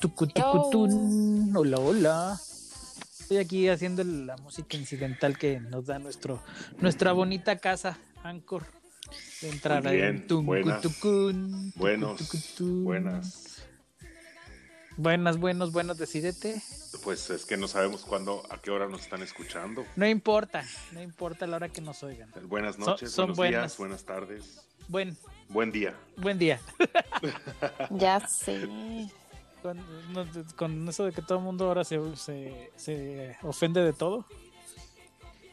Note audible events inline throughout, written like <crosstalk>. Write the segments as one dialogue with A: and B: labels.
A: tucutucutún. Hola, hola. Estoy aquí haciendo la música incidental que nos da nuestro, nuestra bonita casa, Anchor. De entrar
B: bien,
A: Tum,
B: buenas.
A: cutucún,
B: Buenos, buenas.
A: Buenas, buenos, buenos, decidete.
B: Pues es que no sabemos cuándo, a qué hora nos están escuchando.
A: No importa, no importa la hora que nos oigan.
B: Buenas
A: Son-
B: noches,
A: son
B: buenos
A: buenas.
B: días, buenas tardes.
A: Buen,
B: Buen día.
A: buen día. <laughs>
C: Ya <laughs> sé.
A: Con, eso de que todo el mundo ahora se, se, se ofende de todo.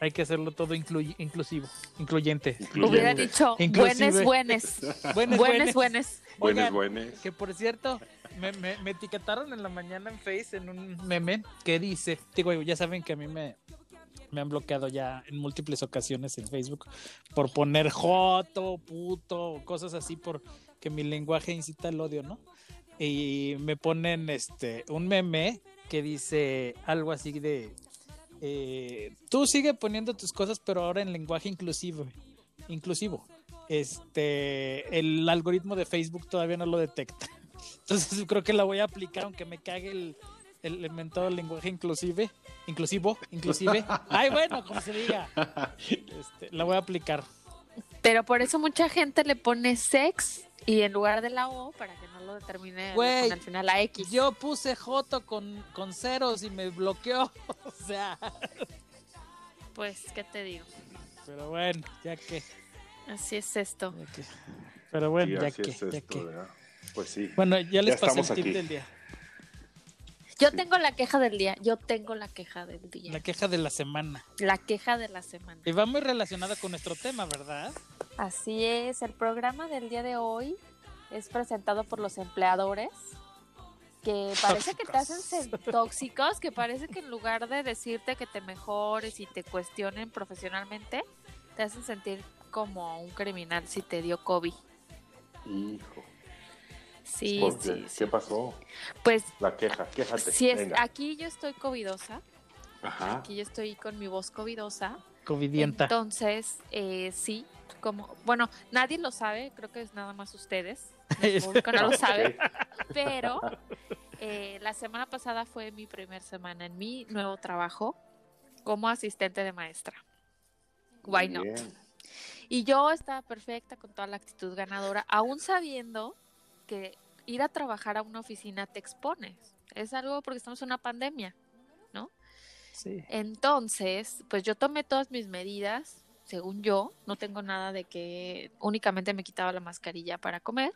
A: Hay que hacerlo todo incluy- inclusivo, incluyente.
B: Incluyente.
C: Hubiera dicho <laughs> buenes, buenes.
A: Buenes,
C: Buenes, buenes.
A: Oigan. Que por cierto, me, me- me etiquetaron en la mañana en Face en un meme que dice, digo, ya saben que a mí me, me han bloqueado ya en múltiples ocasiones en Facebook por poner joto, puto, cosas así porque mi lenguaje incita al odio, ¿no? Y me ponen este un meme que dice algo así de eh, tú sigue poniendo tus cosas, pero ahora en lenguaje inclusivo. Inclusivo. Este, el algoritmo de Facebook todavía no lo detecta. <laughs> Entonces creo que la voy a aplicar, aunque me cague el, el inventado lenguaje inclusive, inclusivo, inclusive. <laughs> Ay, bueno, como se diga. Este, la voy a aplicar.
C: Pero por eso mucha gente le pone sex y en lugar de la O, para que no lo
A: Güey,
C: pone al final la X.
A: Yo puse Joto con, con ceros y me bloqueó. <laughs> O sea,
C: Pues, ¿qué te digo?
A: pero bueno, ya que.
C: Así es esto.
A: que. Pero bueno,
B: Sí,
A: ya que,
B: es
A: ya
B: esto,
A: que.
B: ¿verdad? Pues sí.
A: Bueno, ya les
B: Ya
A: pasé el tip
B: aquí.
A: del día.
C: Yo
B: Sí.
C: tengo la queja del día. Yo tengo la queja del día.
A: La queja de la semana.
C: La queja de la semana.
A: Y va muy relacionada con nuestro tema, ¿verdad?
C: Así es. El programa del día de hoy es presentado por los empleadores que parece que te hacen ser tóxicos, que parece que en lugar de decirte que te mejores y te cuestionen profesionalmente, te hacen sentir como un criminal si te dio COVID.
B: Hijo.
C: Sí,
B: ¿por qué?
C: sí, sí.
B: ¿Qué pasó?
C: Pues
B: La queja, quéjate.
C: si es,
B: Venga.
C: aquí yo estoy covidosa,
B: Ajá.
C: aquí yo estoy con mi voz covidosa.
A: Covidienta.
C: Entonces, eh, sí, como, bueno, nadie lo sabe, creo que es nada más ustedes. <laughs> El público no lo sabe, pero eh, la semana pasada fue mi primer semana en mi nuevo trabajo como asistente de maestra. Why not? Y yo estaba perfecta con toda la actitud ganadora, aún sabiendo que ir a trabajar a una oficina te expones. Es algo porque estamos en una pandemia.
A: Sí.
C: Entonces, pues yo tomé todas mis medidas, según yo, no tengo nada de que únicamente me quitaba la mascarilla para comer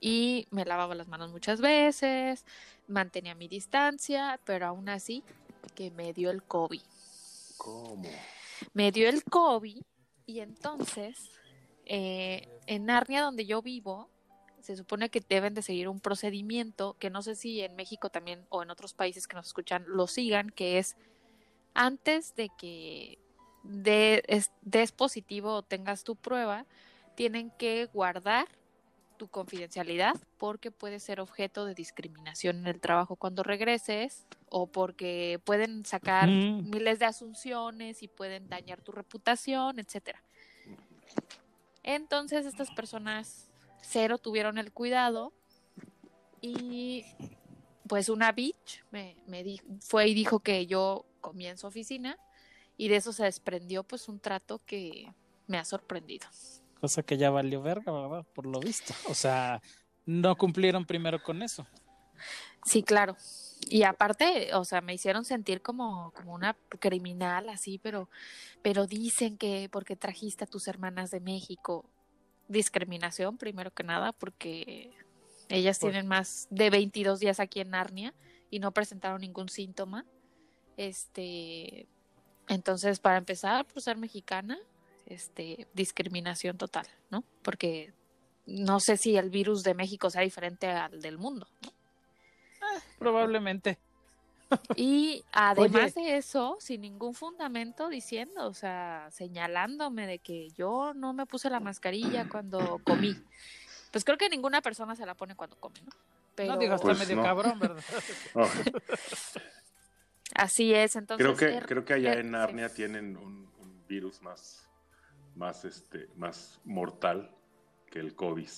C: y me lavaba las manos muchas veces, mantenía mi distancia, pero aún así que me dio el COVID.
B: ¿Cómo?
C: Me dio el COVID y entonces eh, en Narnia donde yo vivo se supone que deben de seguir un procedimiento que no sé si en México también o en otros países que nos escuchan lo sigan, que es antes de que de- es- des positivo o tengas tu prueba, tienen que guardar tu confidencialidad porque puede ser objeto de discriminación en el trabajo cuando regreses o porque pueden sacar
A: Mm.
C: miles de asunciones y pueden dañar tu reputación, etcétera. Entonces estas personas cero tuvieron el cuidado y pues una bitch me, me di- fue y dijo que yo comía en su oficina y de eso se desprendió pues un trato que me ha sorprendido.
A: Cosa que ya valió verga, ¿verdad? Por lo visto. O sea, no cumplieron primero con eso.
C: Sí, claro. Y aparte, o sea, me hicieron sentir como, como una criminal así, pero, pero dicen que porque trajiste a tus hermanas de México, discriminación primero que nada, porque ellas
A: Por-
C: tienen más de 22 días aquí en Narnia y no presentaron ningún síntoma. Este, entonces, para empezar, por ser mexicana, este, discriminación total, ¿no? Porque no sé si el virus de México sea diferente al del mundo. ¿no?
A: Probablemente. <laughs>
C: Y además
A: Oye.
C: de eso, sin ningún fundamento diciendo, o sea, señalándome de que yo no me puse la mascarilla cuando comí. Pues creo que ninguna persona se la pone cuando come, ¿no? Pero
A: no digo, está
B: Pues
A: medio
B: no.
A: cabrón, ¿verdad? <laughs> <laughs>
C: Así es, entonces...
B: creo que
C: er-
B: creo que allá
C: er-
B: en Narnia tienen un, un virus más más este más mortal que el COVID.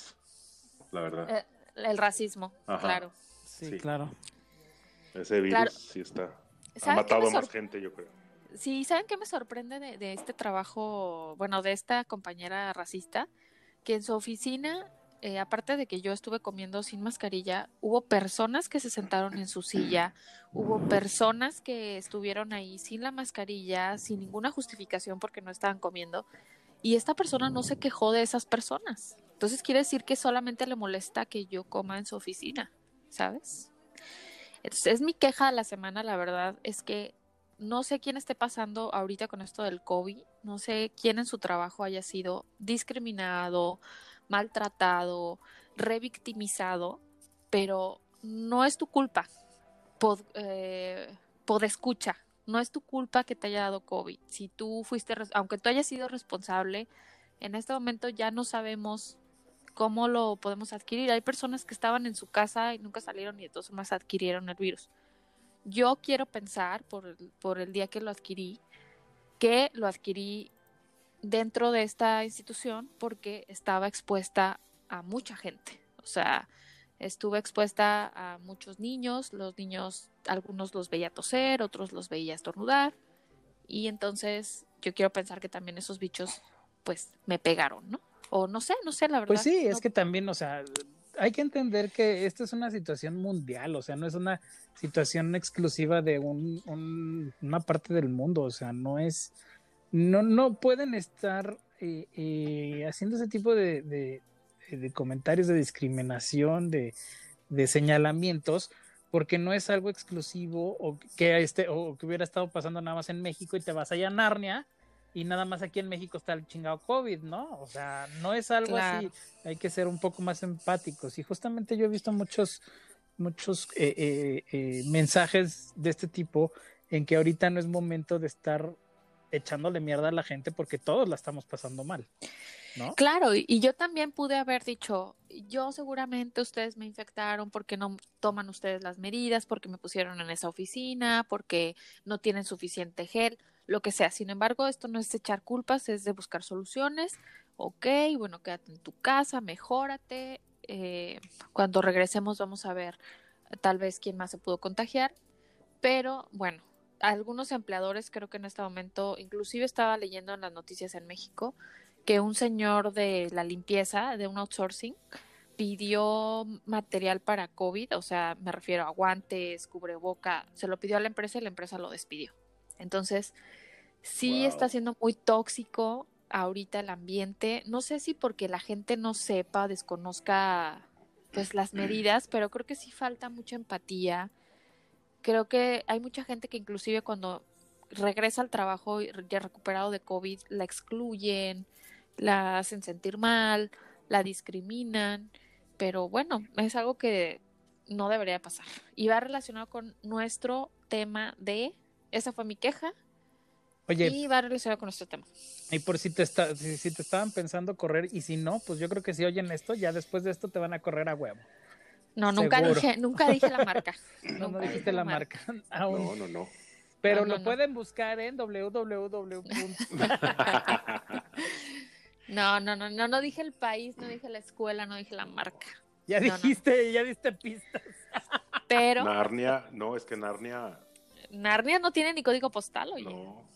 B: La verdad.
C: eh, El racismo,
B: Ajá.
C: claro.
A: Sí,
B: Sí.
A: claro.
B: Ese virus
C: Claro.
B: sí está. Ha
C: ¿Saben qué
B: matado a más gente, yo creo.
C: Sí, ¿saben qué me sorprende de, de este trabajo, bueno, de esta compañera racista? Que en su oficina, eh, aparte de que yo estuve comiendo sin mascarilla, hubo personas que se sentaron en su silla, hubo personas que estuvieron ahí sin la mascarilla, sin ninguna justificación porque no estaban comiendo, y esta persona no se quejó de esas personas. Entonces quiere decir que solamente le molesta que yo coma en su oficina, ¿sabes? Entonces, es mi queja de la semana, la verdad, es que no sé quién esté pasando ahorita con esto del COVID, no sé quién en su trabajo haya sido discriminado, maltratado, revictimizado, pero no es tu culpa, pod, eh, podescucha, no es tu culpa que te haya dado COVID. Si tú fuiste, aunque tú hayas sido responsable, en este momento ya no sabemos cómo lo podemos adquirir. Hay personas que estaban en su casa y nunca salieron y de todas formas adquirieron el virus. Yo quiero pensar, por el día que lo adquirí, que lo adquirí dentro de esta institución porque estaba expuesta a mucha gente. O sea, estuve expuesta a muchos niños, los niños, algunos los veía toser, otros los veía estornudar, y entonces yo quiero pensar que también esos bichos, pues, me pegaron, ¿no? O no sé, no sé, la verdad.
A: Pues sí, es que también, o sea, hay que entender que esta es una situación mundial, o sea, no es una situación exclusiva de un, un- una parte del mundo, o sea, no es, no, no pueden estar eh, eh, haciendo ese tipo de, de- de comentarios de discriminación, de, de señalamientos, porque no es algo exclusivo o que, este, o que hubiera estado pasando nada más en México y te vas allá a Narnia y nada más aquí en México está el chingado COVID, ¿no? O sea, no es algo así hay que ser un poco más empáticos. Y justamente yo he visto muchos, muchos eh, mensajes de este tipo en que ahorita no es momento de estar echándole mierda a la gente porque todos la estamos pasando mal.
C: Claro, y, yo también pude haber dicho, yo seguramente ustedes me infectaron porque no toman ustedes las medidas, porque me pusieron en esa oficina, porque no tienen suficiente gel, lo que sea. Sin embargo, esto no es echar culpas, es de buscar soluciones. Ok, bueno, quédate en tu casa, mejórate. eh, cuando regresemos vamos a ver tal vez quién más se pudo contagiar. Pero bueno, algunos empleadores creo que en este momento, inclusive estaba leyendo en las noticias en México, que un señor de la limpieza, de un outsourcing, pidió material para COVID, o sea, me refiero a guantes, cubreboca, se lo pidió a la empresa y la empresa lo despidió. Entonces, sí
B: Wow.
C: está siendo muy tóxico ahorita el ambiente. No sé si porque la gente no sepa, desconozca pues las medidas, pero creo que sí falta mucha empatía. Creo que hay mucha gente que inclusive cuando regresa al trabajo y ya recuperado de COVID, la excluyen, la hacen sentir mal, la discriminan, pero bueno, es algo que no debería pasar. Y va relacionado con nuestro tema de, esa fue mi queja,
A: Oye,
C: y va relacionado con nuestro tema.
A: y por si te, está, si, si te estaban pensando correr y si no, pues yo creo que si oyen esto, ya después de esto te van a correr a huevo.
C: No, nunca
A: Seguro.
C: dije, nunca dije la marca. <laughs>
A: No, no dijiste la marca <laughs> aún.
B: No, no, no.
A: Pero
C: No, no,
A: lo
C: no.
A: pueden buscar en www. <laughs>
C: No, no, no, no, no dije el país, no dije la escuela, no dije la marca.
A: ya
C: No, no.
A: dijiste, ya diste pistas.
C: Pero
B: Narnia, no, es que Narnia,
C: Narnia no tiene ni código postal, oye.
B: no.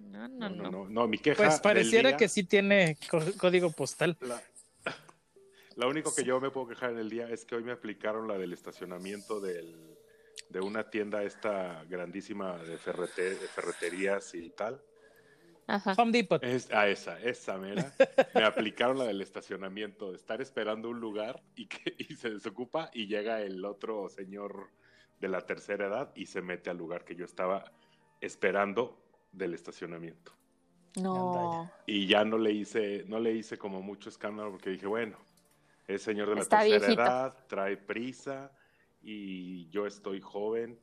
C: No,
B: No,
C: no,
B: no,
C: no.
B: no. No, mi queja.
A: Pues
B: del
A: pareciera
B: día-
A: que sí tiene có- código postal.
B: La, lo único que yo me puedo quejar en el día es que hoy me aplicaron la del estacionamiento del, de una tienda esta grandísima de, ferrete- de ferreterías y tal.
C: Ajá.
A: Home Depot.
B: Es, a esa, esa mera. <laughs> Me aplicaron la del estacionamiento, de estar esperando un lugar y que <laughs> y se desocupa y llega el otro señor de la tercera edad y se mete al lugar que yo estaba esperando del estacionamiento.
C: No.
B: Y ya no le hice, no le hice como mucho escándalo porque dije, bueno, es señor de la
C: Está
B: tercera
C: viejito.
B: edad, trae prisa y yo estoy joven.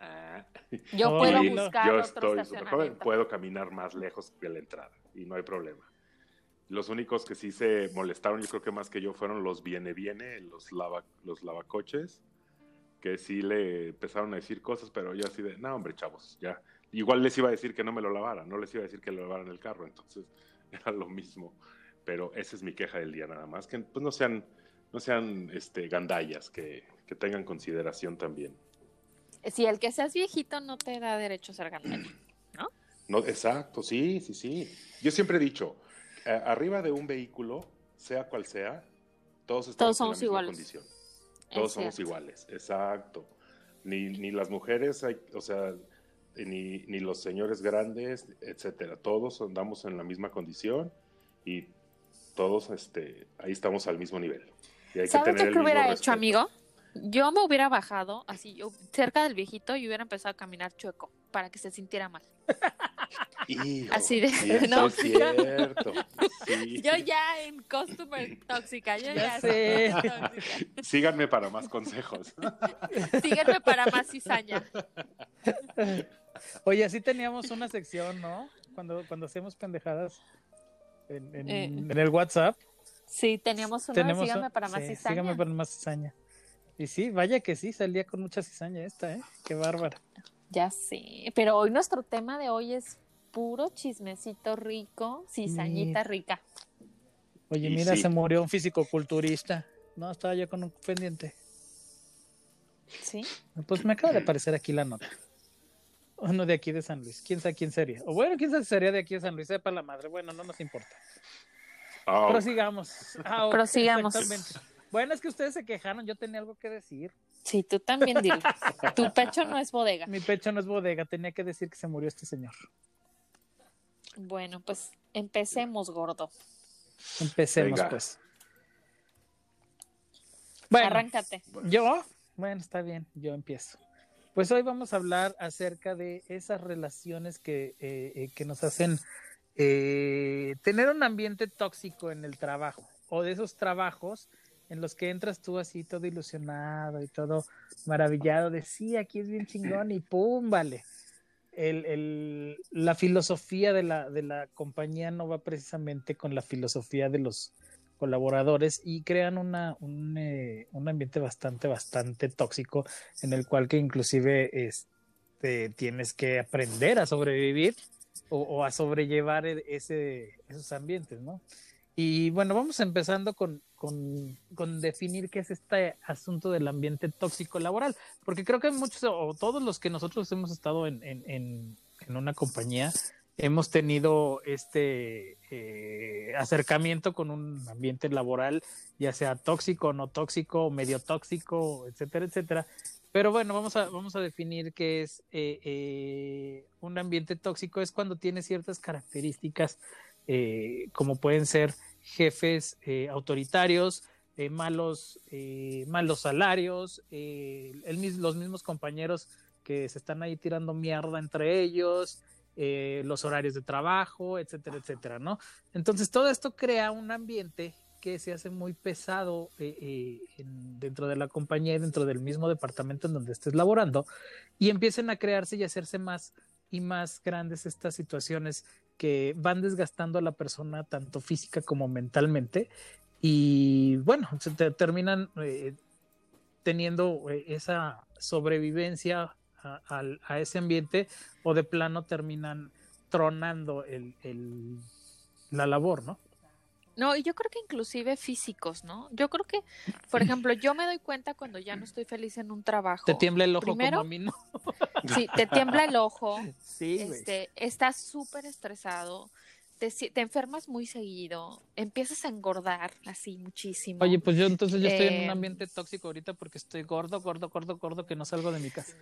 B: Ah.
C: Yo
A: Oh,
C: puedo buscar
B: yo
C: otro
B: estoy súper joven, puedo caminar más lejos que la entrada y no hay problema. Los únicos que sí se molestaron, yo creo que más que yo, fueron los viene viene, los lava, los lavacoches, que sí le empezaron a decir cosas, pero yo así de, no hombre, chavos, ya. Igual les iba a decir que no me lo lavara, no les iba a decir que lo lavaran el carro, entonces <laughs> era lo mismo. Pero esa es mi queja del día nada más, que pues no sean, no sean este, gandallas, que, que tengan consideración también.
C: Si el que seas viejito no te da derecho a ser gandalla.
B: No, <clears throat> exacto, sí, sí, sí. Yo siempre he dicho, eh, arriba de un vehículo, sea cual sea, todos estamos
C: Todos somos
B: en la misma
C: iguales.
B: condición.
C: Es
B: Todos somos
C: cierto.
B: iguales, exacto. Ni, ni las mujeres, hay- o sea, ni, ni los señores grandes, etcétera. Todos andamos en la misma condición y todos este, ahí estamos al mismo nivel. Y hay que
C: ¿Sabes
B: tener
C: yo
B: el
C: qué hubiera hecho, amigo? Yo me hubiera bajado así, yo, cerca del viejito y hubiera empezado a caminar chueco para que se sintiera mal. <laughs>
B: Hijo,
C: Así de-
B: eso
C: ¿no?
B: es <laughs> cierto. Sí.
C: Yo ya en costumer tóxica, yo
A: Ya
C: ya,
A: sé.
C: tóxica.
B: Síganme para más consejos. <laughs>
C: Sígueme para más cizaña.
A: Oye, así teníamos una sección, ¿no? Cuando, cuando hacemos pendejadas en, en-
C: Eh.
A: en el WhatsApp.
C: Sí, teníamos una
A: tenemos
C: síganme
A: un-
C: para más
A: sí,
C: cizaña.
A: síganme para más cizaña. Y sí, vaya que sí, salía con mucha cizaña esta, ¿eh? Qué bárbara.
C: Ya sé, pero hoy nuestro tema de hoy es puro chismecito rico, cizañita rica.
A: Oye,
B: Y
A: mira,
B: sí.
A: se murió un fisicoculturista. No, estaba yo con un pendiente.
C: Sí.
A: Pues me acaba de aparecer aquí la nota. Uno de aquí de San Luis. ¿Quién sabe quién sería? O bueno, quién sabe si sería de aquí de San Luis. Sepa la madre. Bueno, no nos importa.
B: Ah,
A: Prosigamos. Ah, ok,
C: Prosigamos.
A: Bueno, es que ustedes se quejaron. Yo tenía algo que decir.
C: Sí, tú también dilo. tu pecho no es bodega.
A: Mi pecho no es bodega. Tenía que decir que se murió este señor.
C: Bueno, pues empecemos, gordo.
A: Empecemos,
B: Venga.
A: pues. Bueno,
C: Arráncate.
A: ¿Yo? Bueno, está bien, yo empiezo. Pues hoy vamos a hablar acerca de esas relaciones que, eh, eh, que nos hacen eh, tener un ambiente tóxico en el trabajo o de esos trabajos en los que entras tú así todo ilusionado y todo maravillado de sí, aquí es bien chingón y pum, vale. El, el- la filosofía de la, de la compañía no va precisamente con la filosofía de los colaboradores y crean una, un, eh, un ambiente bastante, bastante tóxico en el cual que inclusive este, tienes que aprender a sobrevivir o, o a sobrellevar e- ese, esos ambientes, ¿no? Y bueno, vamos empezando con, con, con definir qué es este asunto del ambiente tóxico laboral, porque creo que muchos o todos los que nosotros hemos estado en, en, en, en una compañía hemos tenido este eh, acercamiento con un ambiente laboral, ya sea tóxico, no tóxico, medio tóxico, etcétera, etcétera. Pero bueno, vamos a, vamos a definir qué es eh, eh, un ambiente tóxico. Es cuando tiene ciertas características, eh, como pueden ser jefes autoritarios, malos, malos salarios, el los mismos compañeros que se están ahí tirando mierda entre ellos, eh, los horarios de trabajo, etcétera, etcétera, ¿no? Entonces todo esto crea un ambiente que se hace muy pesado eh, eh, en- dentro de la compañía y dentro del mismo departamento en donde estés laborando y empiezan a crearse y hacerse más y más grandes estas situaciones que van desgastando a la persona tanto física como mentalmente y bueno, se te- terminan teniendo esa sobrevivencia a, al- a ese ambiente o de plano terminan tronando el, el- la labor, ¿no?
C: No, y yo creo que inclusive físicos, ¿no? Yo creo que, por ejemplo, yo me doy cuenta cuando ya no estoy feliz en un trabajo.
A: Te tiembla el ojo
C: Primero,
A: como a mí, ¿no?
C: Sí, te tiembla el ojo,
A: Sí,
C: este, estás súper estresado, te, enfermas muy seguido, empiezas a engordar así muchísimo.
A: Oye, pues yo entonces ya estoy en un
C: Eh,
A: ambiente tóxico ahorita porque estoy gordo, gordo, gordo, gordo, que no salgo de mi casa.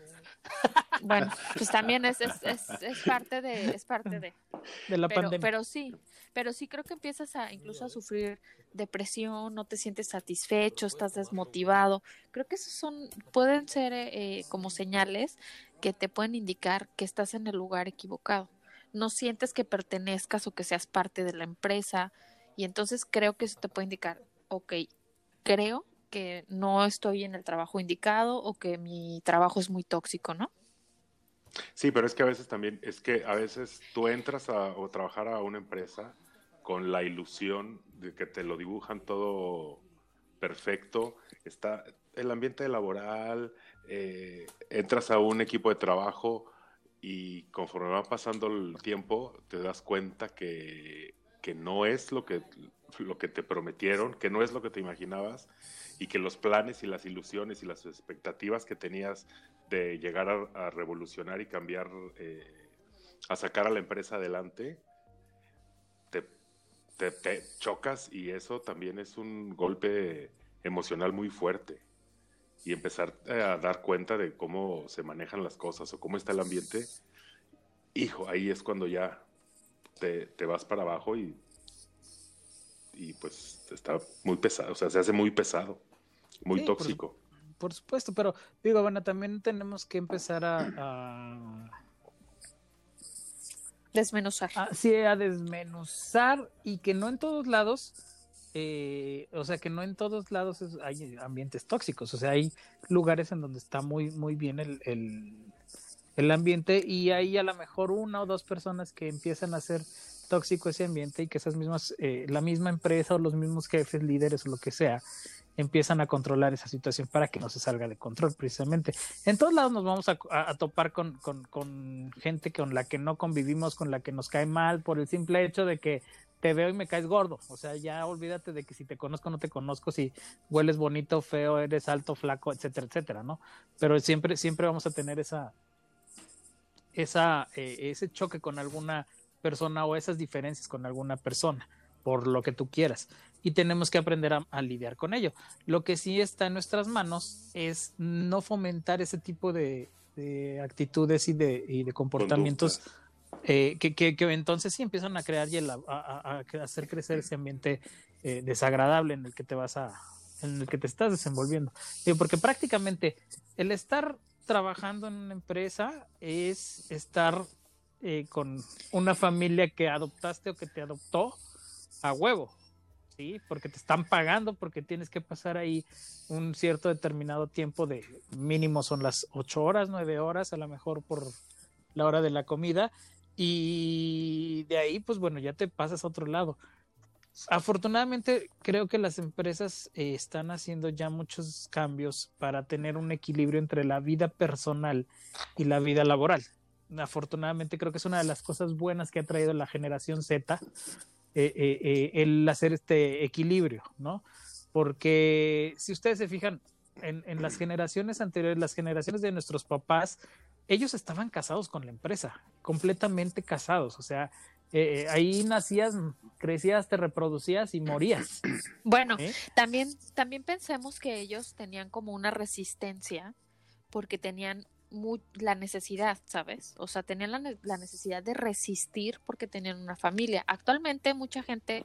A: <laughs>
C: Bueno, pues también es, es, es, es parte de, es parte de. <laughs>
A: De la
C: Pero,
A: pandemia.
C: pero sí, pero sí creo que empiezas a incluso a sufrir depresión, no te sientes satisfecho, estás desmotivado. Creo que esos son, pueden ser eh, como señales que te pueden indicar que estás en el lugar equivocado. No sientes que pertenezcas o que seas parte de la empresa y entonces creo que eso te puede indicar, ok, creo que no estoy en el trabajo indicado o que mi trabajo es muy tóxico, ¿no?
B: Sí, pero es que a veces también, es que a veces tú entras a o trabajar a una empresa con la ilusión de que te lo dibujan todo perfecto, está el ambiente laboral, eh, entras a un equipo de trabajo y conforme va pasando el tiempo te das cuenta que, que no es lo que lo que te prometieron, que no es lo que te imaginabas y que los planes y las ilusiones y las expectativas que tenías de llegar a, revolucionar y cambiar, eh, a sacar a la empresa adelante, te, te, chocas y eso también es un golpe emocional muy fuerte. Y empezar a dar cuenta de cómo se manejan las cosas o cómo está el ambiente, hijo, ahí es cuando ya te, te vas para abajo y y pues está muy pesado, o sea, se hace muy pesado, muy tóxico.
A: Por, supuesto, pero digo, bueno, también tenemos que empezar a...
C: Desmenuzar.
A: sí, a desmenuzar y que no en todos lados, eh, o sea, que no en todos lados hay ambientes tóxicos, o sea, hay lugares en donde está muy, muy bien el, el, ambiente y hay a lo mejor una o dos personas que empiezan a hacer tóxico ese ambiente y que esas mismas, eh, la misma empresa o los mismos jefes, líderes o lo que sea, empiezan a controlar esa situación para que no se salga de control precisamente. En todos lados nos vamos a, topar con, con, gente con la que no convivimos, con la que nos cae mal por el simple hecho de que te veo y me caes gordo. O sea, ya olvídate de que si te conozco no te conozco, si hueles bonito, feo, eres alto, flaco, etcétera, etcétera, ¿no? Pero siempre, siempre vamos a tener esa, esa, eh, ese choque con alguna persona o esas diferencias con alguna persona, por lo que tú quieras. Y tenemos que aprender a, lidiar con ello. Lo que sí está en nuestras manos es no fomentar ese tipo de, actitudes y de, y de comportamientos eh, que, que, entonces sí empiezan a crear y a, hacer crecer ese ambiente eh, desagradable en el que te vas a, en el que te estás desenvolviendo. porque prácticamente el estar trabajando en una empresa es estar eh, con una familia que adoptaste o que te adoptó a huevo, ¿sí? Porque te están pagando, porque tienes que pasar ahí un cierto determinado tiempo de mínimo son las ocho horas, nueve horas, a lo mejor por la hora de la comida, y de ahí, pues bueno, ya te pasas a otro lado. Afortunadamente, creo que las empresas eh, están haciendo ya muchos cambios para tener un equilibrio entre la vida personal y la vida laboral afortunadamente creo que es una de las cosas buenas que ha traído la generación Z, eh, eh, el hacer este equilibrio, ¿no? Porque si ustedes se fijan en, las generaciones anteriores, las generaciones de nuestros papás, ellos estaban casados con la empresa, completamente casados, o sea, ahí nacías, crecías, te reproducías y morías.
C: Bueno, también, también pensemos que ellos tenían como una resistencia porque tenían la necesidad, ¿sabes? O sea, tenían la, la, necesidad de resistir porque tenían una familia. Actualmente mucha gente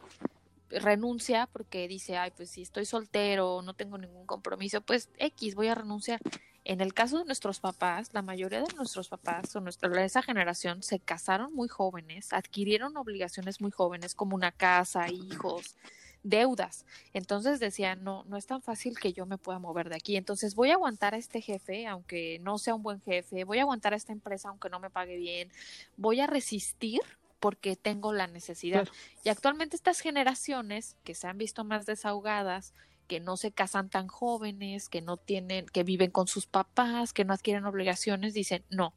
C: renuncia porque dice, ay, pues si estoy soltero, no tengo ningún compromiso, pues X, voy a renunciar. En el caso de nuestros papás, la mayoría de nuestros papás o nuestra, de esa generación se casaron muy jóvenes, adquirieron obligaciones muy jóvenes como una casa, hijos, deudas. Entonces decía, no, no es tan fácil que yo me pueda mover de aquí. Entonces voy a aguantar a este jefe, aunque no sea un buen jefe, voy a aguantar a esta empresa, aunque no me pague bien, voy a resistir porque tengo la necesidad. Y actualmente estas generaciones que se han visto más desahogadas, que no se casan tan jóvenes, que no tienen, que viven con sus papás, que no adquieren obligaciones, dicen, no,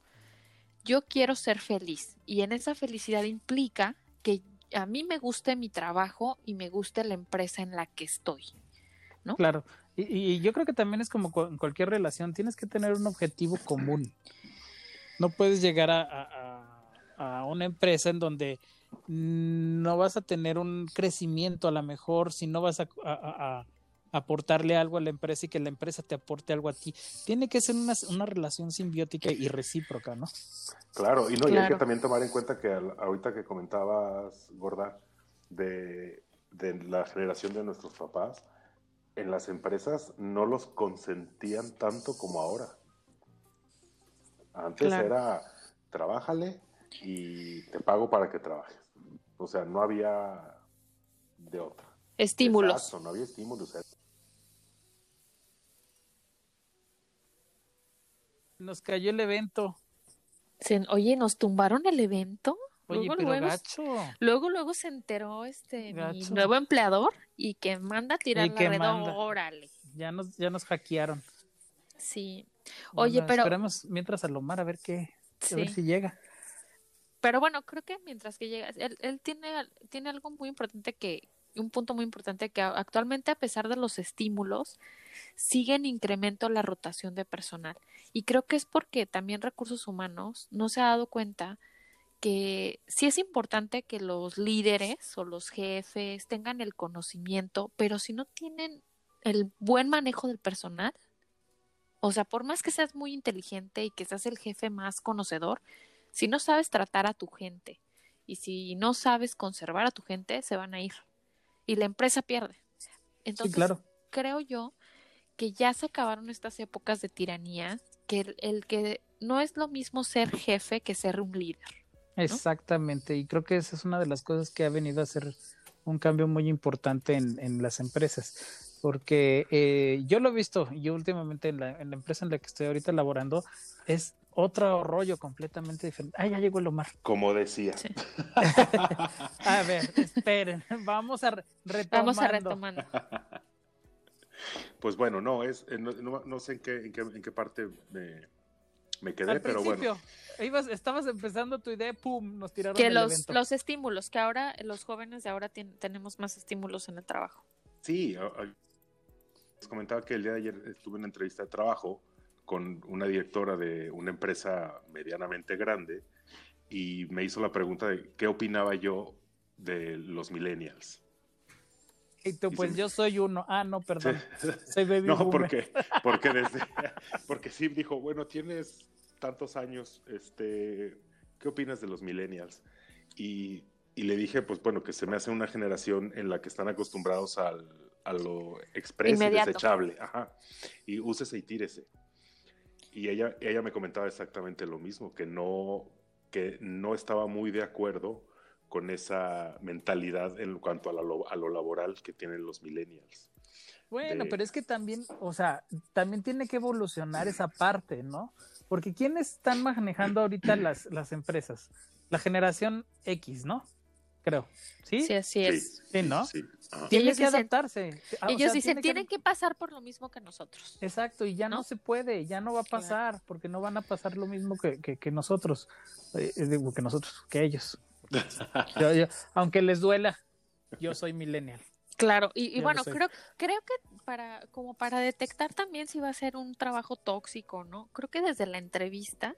C: yo quiero ser feliz. Y en esa felicidad implica que a mí me guste mi trabajo y me guste la empresa en la que estoy. ¿no?
A: Claro, y, yo creo que también es como en cualquier relación, tienes que tener un objetivo común. No puedes llegar a, a, una empresa en donde no vas a tener un crecimiento a lo mejor, si no vas a, aportarle algo a la empresa y que la empresa te aporte algo a ti. Tiene que ser una, una relación simbiótica y recíproca, ¿no?
B: Claro, y no, y hay que también tomar en cuenta que ahorita que comentabas, Gorda, de, de la generación de nuestros papás, en las empresas no los consentían tanto como ahora. Antes era, trabájale y te pago para que trabajes. O sea, no había de otra.
C: Estímulos.
B: no había estímulos.
A: Nos cayó el evento.
C: oye, ¿nos tumbaron el evento?
A: Oye, luego, pero
C: luego, luego, se enteró este nuevo empleador y que manda a tirar la red. Órale.
A: Ya nos, ya nos hackearon.
C: Sí. Oye, pero.
A: Esperemos mientras a Lomar a ver qué, a ver si llega.
C: Pero bueno, creo que mientras que llega, él, él tiene, tiene algo muy importante que, un punto muy importante que actualmente a pesar de los estímulos sigue en incremento la rotación de personal. Y creo que es porque también recursos humanos no se ha dado cuenta que sí es importante que los líderes o los jefes tengan el conocimiento, pero si no tienen el buen manejo del personal, o sea, por más que seas muy inteligente y que seas el jefe más conocedor, si no sabes tratar a tu gente y si no sabes conservar a tu gente, se van a ir y la empresa pierde. Entonces,
A: claro.
C: creo yo que ya se acabaron estas épocas de tiranía, que el, el, que no es lo mismo ser jefe que ser un líder. ¿no?
A: Exactamente, y creo que esa es una de las cosas que ha venido a ser un cambio muy importante en, en las empresas, porque eh, yo lo he visto, yo últimamente en la, en la empresa en la que estoy ahorita laborando, es otro rollo completamente diferente. Ah, ya llegó el Omar.
B: Como decía.
C: Sí. <laughs>
A: a ver, esperen, vamos a re- retomando.
C: Vamos a retomando.
B: Pues bueno, no, es, eh, no, no- sé en qué, en qué, en qué parte me, me quedé,
A: Al
B: pero bueno.
A: ibas, estabas empezando tu idea, pum, nos tiraron
C: Que
A: del
C: los,
A: evento.
C: los estímulos, que ahora los jóvenes de ahora tien- tenemos más estímulos en el trabajo.
B: Sí, les comentaba que el día de ayer estuve en una entrevista de trabajo con una directora de una empresa medianamente grande y me hizo la pregunta de qué opinaba yo de los millennials.
A: Y tú,
B: y
A: pues
B: se-
A: yo soy uno. Ah, no, perdón. <laughs> Soy baby
B: No,
A: boomer.
B: porque, porque <laughs> desde, porque sí dijo, bueno, tienes tantos años, este, ¿qué opinas de los millennials? Y, y le dije, pues bueno, que se me hace una generación en la que están acostumbrados al, a lo express
C: Inmediato.
B: y desechable, ajá, y úsese y tírese. Y ella, ella me comentaba exactamente lo mismo, que no, que no estaba muy de acuerdo con esa mentalidad en cuanto a, la lo- a lo laboral que tienen los millennials.
A: Bueno,
B: de-
A: pero es que también, o sea, también tiene que evolucionar esa parte, ¿no? Porque ¿quiénes están manejando ahorita las, las empresas? La generación X, ¿no? Creo. ¿Sí?
C: Sí, así es.
A: Sí, ¿no?
B: Sí. Ajá.
A: Tiene
C: ellos
A: que
C: dicen-
A: adaptarse. Ah, o
C: Ellos
A: sea,
C: dicen,
A: tiene
C: tienen que pasar por lo mismo que nosotros.
A: Exacto, y ya no,
C: ¿no?
A: se puede, ya no va a
C: Claro.
A: pasar, porque no van a pasar lo mismo que, que, que nosotros, eh, digo que nosotros, que ellos. <laughs> Yo- yo- aunque les duela, yo soy millennial.
C: Claro, y, y bueno, creo, creo que para, como para detectar también si va a ser un trabajo tóxico, ¿no? Creo que desde la entrevista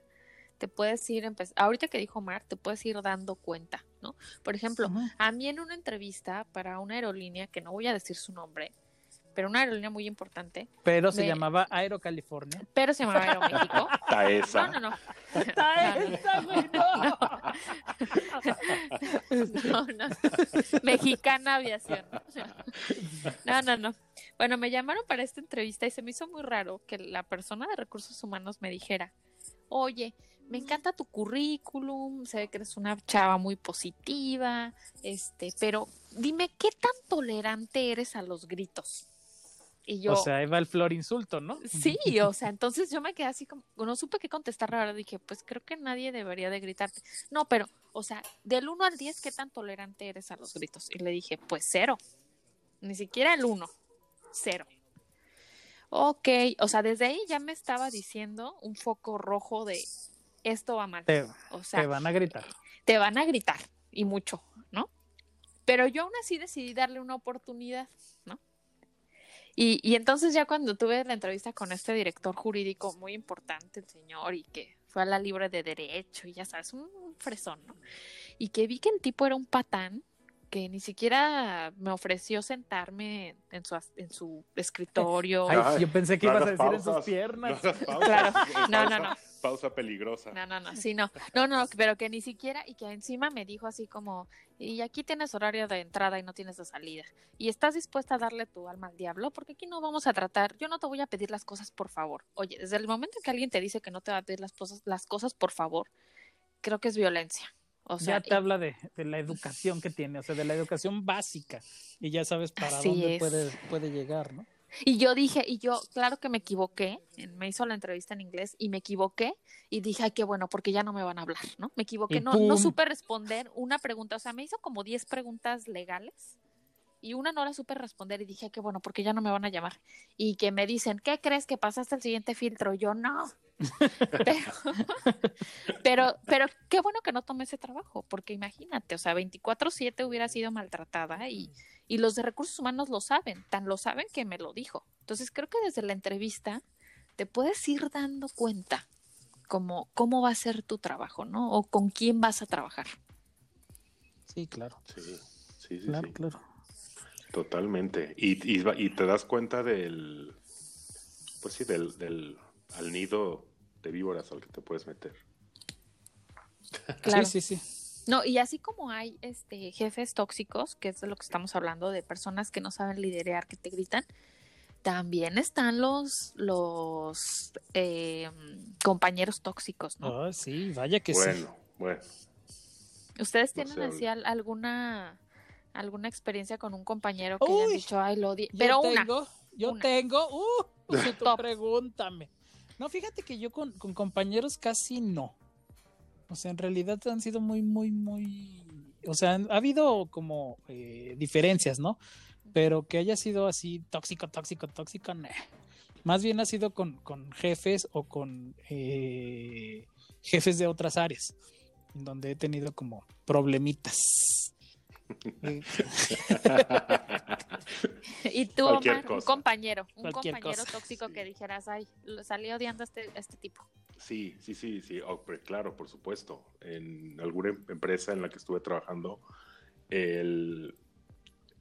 C: te puedes ir, ahorita que dijo Mar, te puedes ir dando cuenta, ¿no? Por ejemplo, a mí en una entrevista para una aerolínea, que no voy a decir su nombre, pero una aerolínea muy importante,
A: Pero se
C: Me-
A: llamaba Aero California.
C: pero se llamaba Aeroméxico. <laughs>
B: Taesa.
C: No, no, no.
A: ¡Está esa, güey! ¡No! <laughs>
C: No, no. Mexicana Aviación. No, no, no. Bueno, me llamaron para esta entrevista y se me hizo muy raro que la persona de recursos humanos me dijera, oye, me encanta tu currículum, se ve que eres una chava muy positiva, este, pero dime, ¿qué tan tolerante eres a los gritos? Y yo,
A: O sea, ahí va el flor insulto, ¿no?
C: Sí, <laughs> o sea, entonces yo me quedé así como, no supe qué contestar, la verdad, dije, pues creo que nadie debería de gritarte. No, pero, o sea, del 1 al 10, ¿qué tan tolerante eres a los gritos? Y le dije, pues cero, ni siquiera el 1, cero. Ok, o sea, desde ahí ya me estaba diciendo un foco rojo de esto va mal.
A: Te,
C: O sea,
A: te van a gritar.
C: te van a gritar y mucho, ¿no? Pero yo aún así decidí darle una oportunidad, ¿no? Y, y entonces ya cuando tuve la entrevista con este director jurídico muy importante, el señor, y que fue a la libre de derecho, y ya sabes, un fresón, ¿no? Y que vi que el tipo era un patán, que ni siquiera me ofreció sentarme en su, en su escritorio.
A: Ay, yo pensé que
B: no
A: ibas a decir en sus piernas.
B: No
C: Claro. No, no, no.
B: Pausa peligrosa.
C: No, no, no, sí, no. No, no, pero que ni siquiera, y que encima me dijo así como, y aquí tienes horario de entrada y no tienes de salida. Y estás dispuesta a darle tu alma al diablo, porque aquí no vamos a tratar, yo no te voy a pedir las cosas por favor. Oye, desde el momento en que alguien te dice que no te va a pedir las cosas, las cosas por favor, creo que es violencia. O sea,
A: ya te habla de, de la educación que tiene, o sea, de la educación básica. Y ya sabes para
C: Así
A: dónde puede, puede llegar, ¿no?
C: Y yo dije, y yo, claro que me equivoqué, me hizo la entrevista en inglés y me equivoqué y dije, ay, qué bueno, porque ya no me van a hablar, ¿no? Me equivoqué, no, no supe responder una pregunta, o sea, me hizo como 10 preguntas legales y una no la supe responder y dije, qué bueno, porque ya no me van a llamar. Y que me dicen, ¿qué crees que pasaste el siguiente filtro? Yo, no. <laughs> pero, pero, pero qué bueno que no tomé ese trabajo, porque imagínate, o sea, 24/7 hubiera sido maltratada y, Y los de recursos humanos lo saben, tan lo saben que me lo dijo. Entonces creo que desde la entrevista te puedes ir dando cuenta como cómo va a ser tu trabajo, ¿no? O con quién vas a trabajar.
A: Sí, claro.
B: Sí, sí, sí.
A: Claro,
B: sí.
A: claro.
B: Totalmente. Y, y, y te das cuenta del, pues sí, del, del al nido de víboras al que te puedes meter.
C: Claro.
A: Sí, sí, sí.
C: No, y así como hay este jefes tóxicos, que es de lo que estamos hablando, de personas que no saben liderar, que te gritan, también están los los eh, compañeros tóxicos, ¿no?
A: Ah, sí, vaya que sí.
B: bueno, bueno.
C: ¿Ustedes
B: no
C: tienen
B: sé,
C: así al- alguna alguna experiencia con un compañero que hayan
A: Uy,
C: dicho, ay, lo odié"?
A: Yo
C: Pero una.
A: tengo, yo
C: una.
A: tengo, uh, <laughs> pues tú pregúntame. No, fíjate que yo con, con compañeros casi no. O sea, en realidad han sido muy, muy, muy. O sea, ha habido como eh, diferencias, ¿no? Pero que haya sido así tóxico, tóxico, tóxico, nah. Más bien ha sido con, con jefes o con eh, jefes de otras áreas, en donde he tenido como problemitas. <laughs>
C: Y tú, Omar, un compañero, un
A: Cualquier
C: compañero
A: cosa.
C: tóxico que dijeras, ay, salí odiando a este, a este tipo.
B: Sí, sí, sí, sí, oh, pero claro, por supuesto. En alguna em- empresa en la que estuve trabajando, el,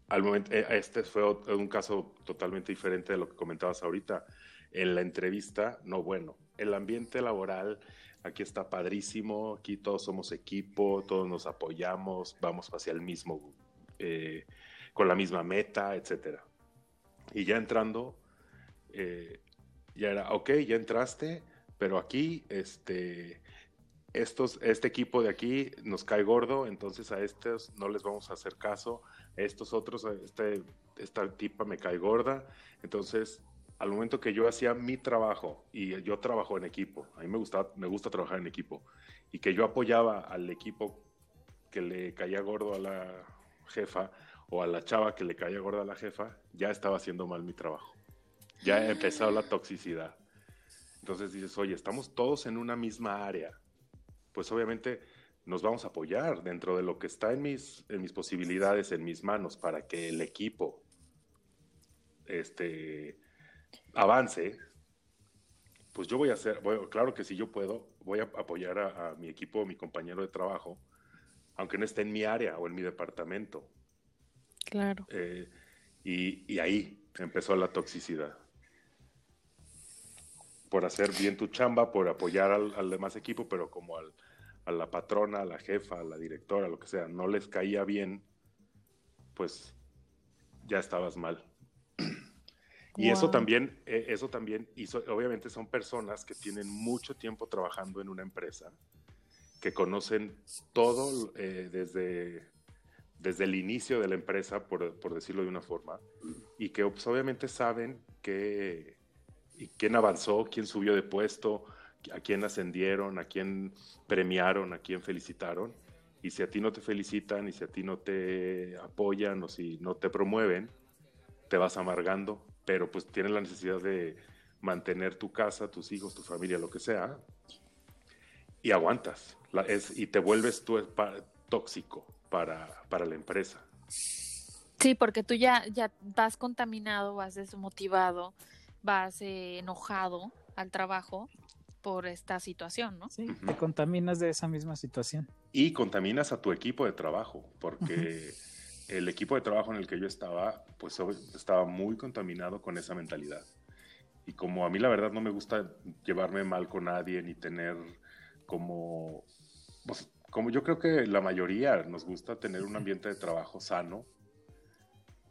B: al momento, eh, este fue ot- un caso totalmente diferente de lo que comentabas ahorita. En la entrevista, no, bueno, el ambiente laboral aquí está padrísimo, aquí todos somos equipo, todos nos apoyamos, vamos hacia el mismo, eh, con la misma meta, etcétera. Y ya entrando, eh, ya era, ok, ya entraste, pero aquí, este, estos, este equipo de aquí nos cae gordo, entonces a estos no les vamos a hacer caso, a estos otros, este, esta tipa me cae gorda, entonces al momento que yo hacía mi trabajo y yo trabajo en equipo, a mí me gusta, me gusta trabajar en equipo, y que yo apoyaba al equipo que le caía gordo a la jefa o a la chava que le caía gorda a la jefa, ya estaba haciendo mal mi trabajo. Ya ha empezado la toxicidad. Entonces dices, oye, estamos todos en una misma área. Pues obviamente nos vamos a apoyar dentro de lo que está en mis, en mis posibilidades, en mis manos, para que el equipo este, avance. Pues yo voy a hacer, voy- claro que si yo puedo, voy a apoyar a, a mi equipo, a mi compañero de trabajo, aunque no esté en mi área o en mi departamento.
C: Claro.
B: Eh, y, y ahí empezó la toxicidad. Por hacer bien tu chamba, por apoyar al, al demás equipo, pero como al, a la patrona, a la jefa, a la directora, lo que sea, no les caía bien, pues ya estabas mal. Y eso
C: Guau.
B: también, eh, eso también hizo, obviamente son personas que tienen mucho tiempo trabajando en una empresa, que conocen todo eh, desde, desde el inicio de la empresa, por, por decirlo de una forma, y que pues, obviamente saben que, quién avanzó, quién subió de puesto, a quién ascendieron, a quién premiaron, a quién felicitaron. Y si a ti no te felicitan, y si a ti no te apoyan, o si no te promueven, te vas amargando, pero pues tienes la necesidad de mantener tu casa, tus hijos, tu familia, lo que sea, y aguantas. La- es, y te vuelves tú tóxico para, para la empresa.
C: Sí, porque tú ya, ya vas contaminado, vas desmotivado, vas eh, enojado al trabajo por esta situación, ¿no?
A: Sí, te contaminas de esa misma situación.
B: Y contaminas a tu equipo de trabajo, porque el equipo de trabajo en el que yo estaba, pues estaba muy contaminado con esa mentalidad. Y como a mí la verdad no me gusta llevarme mal con nadie ni tener como, pues, como yo creo que la mayoría nos gusta tener un ambiente de trabajo sano,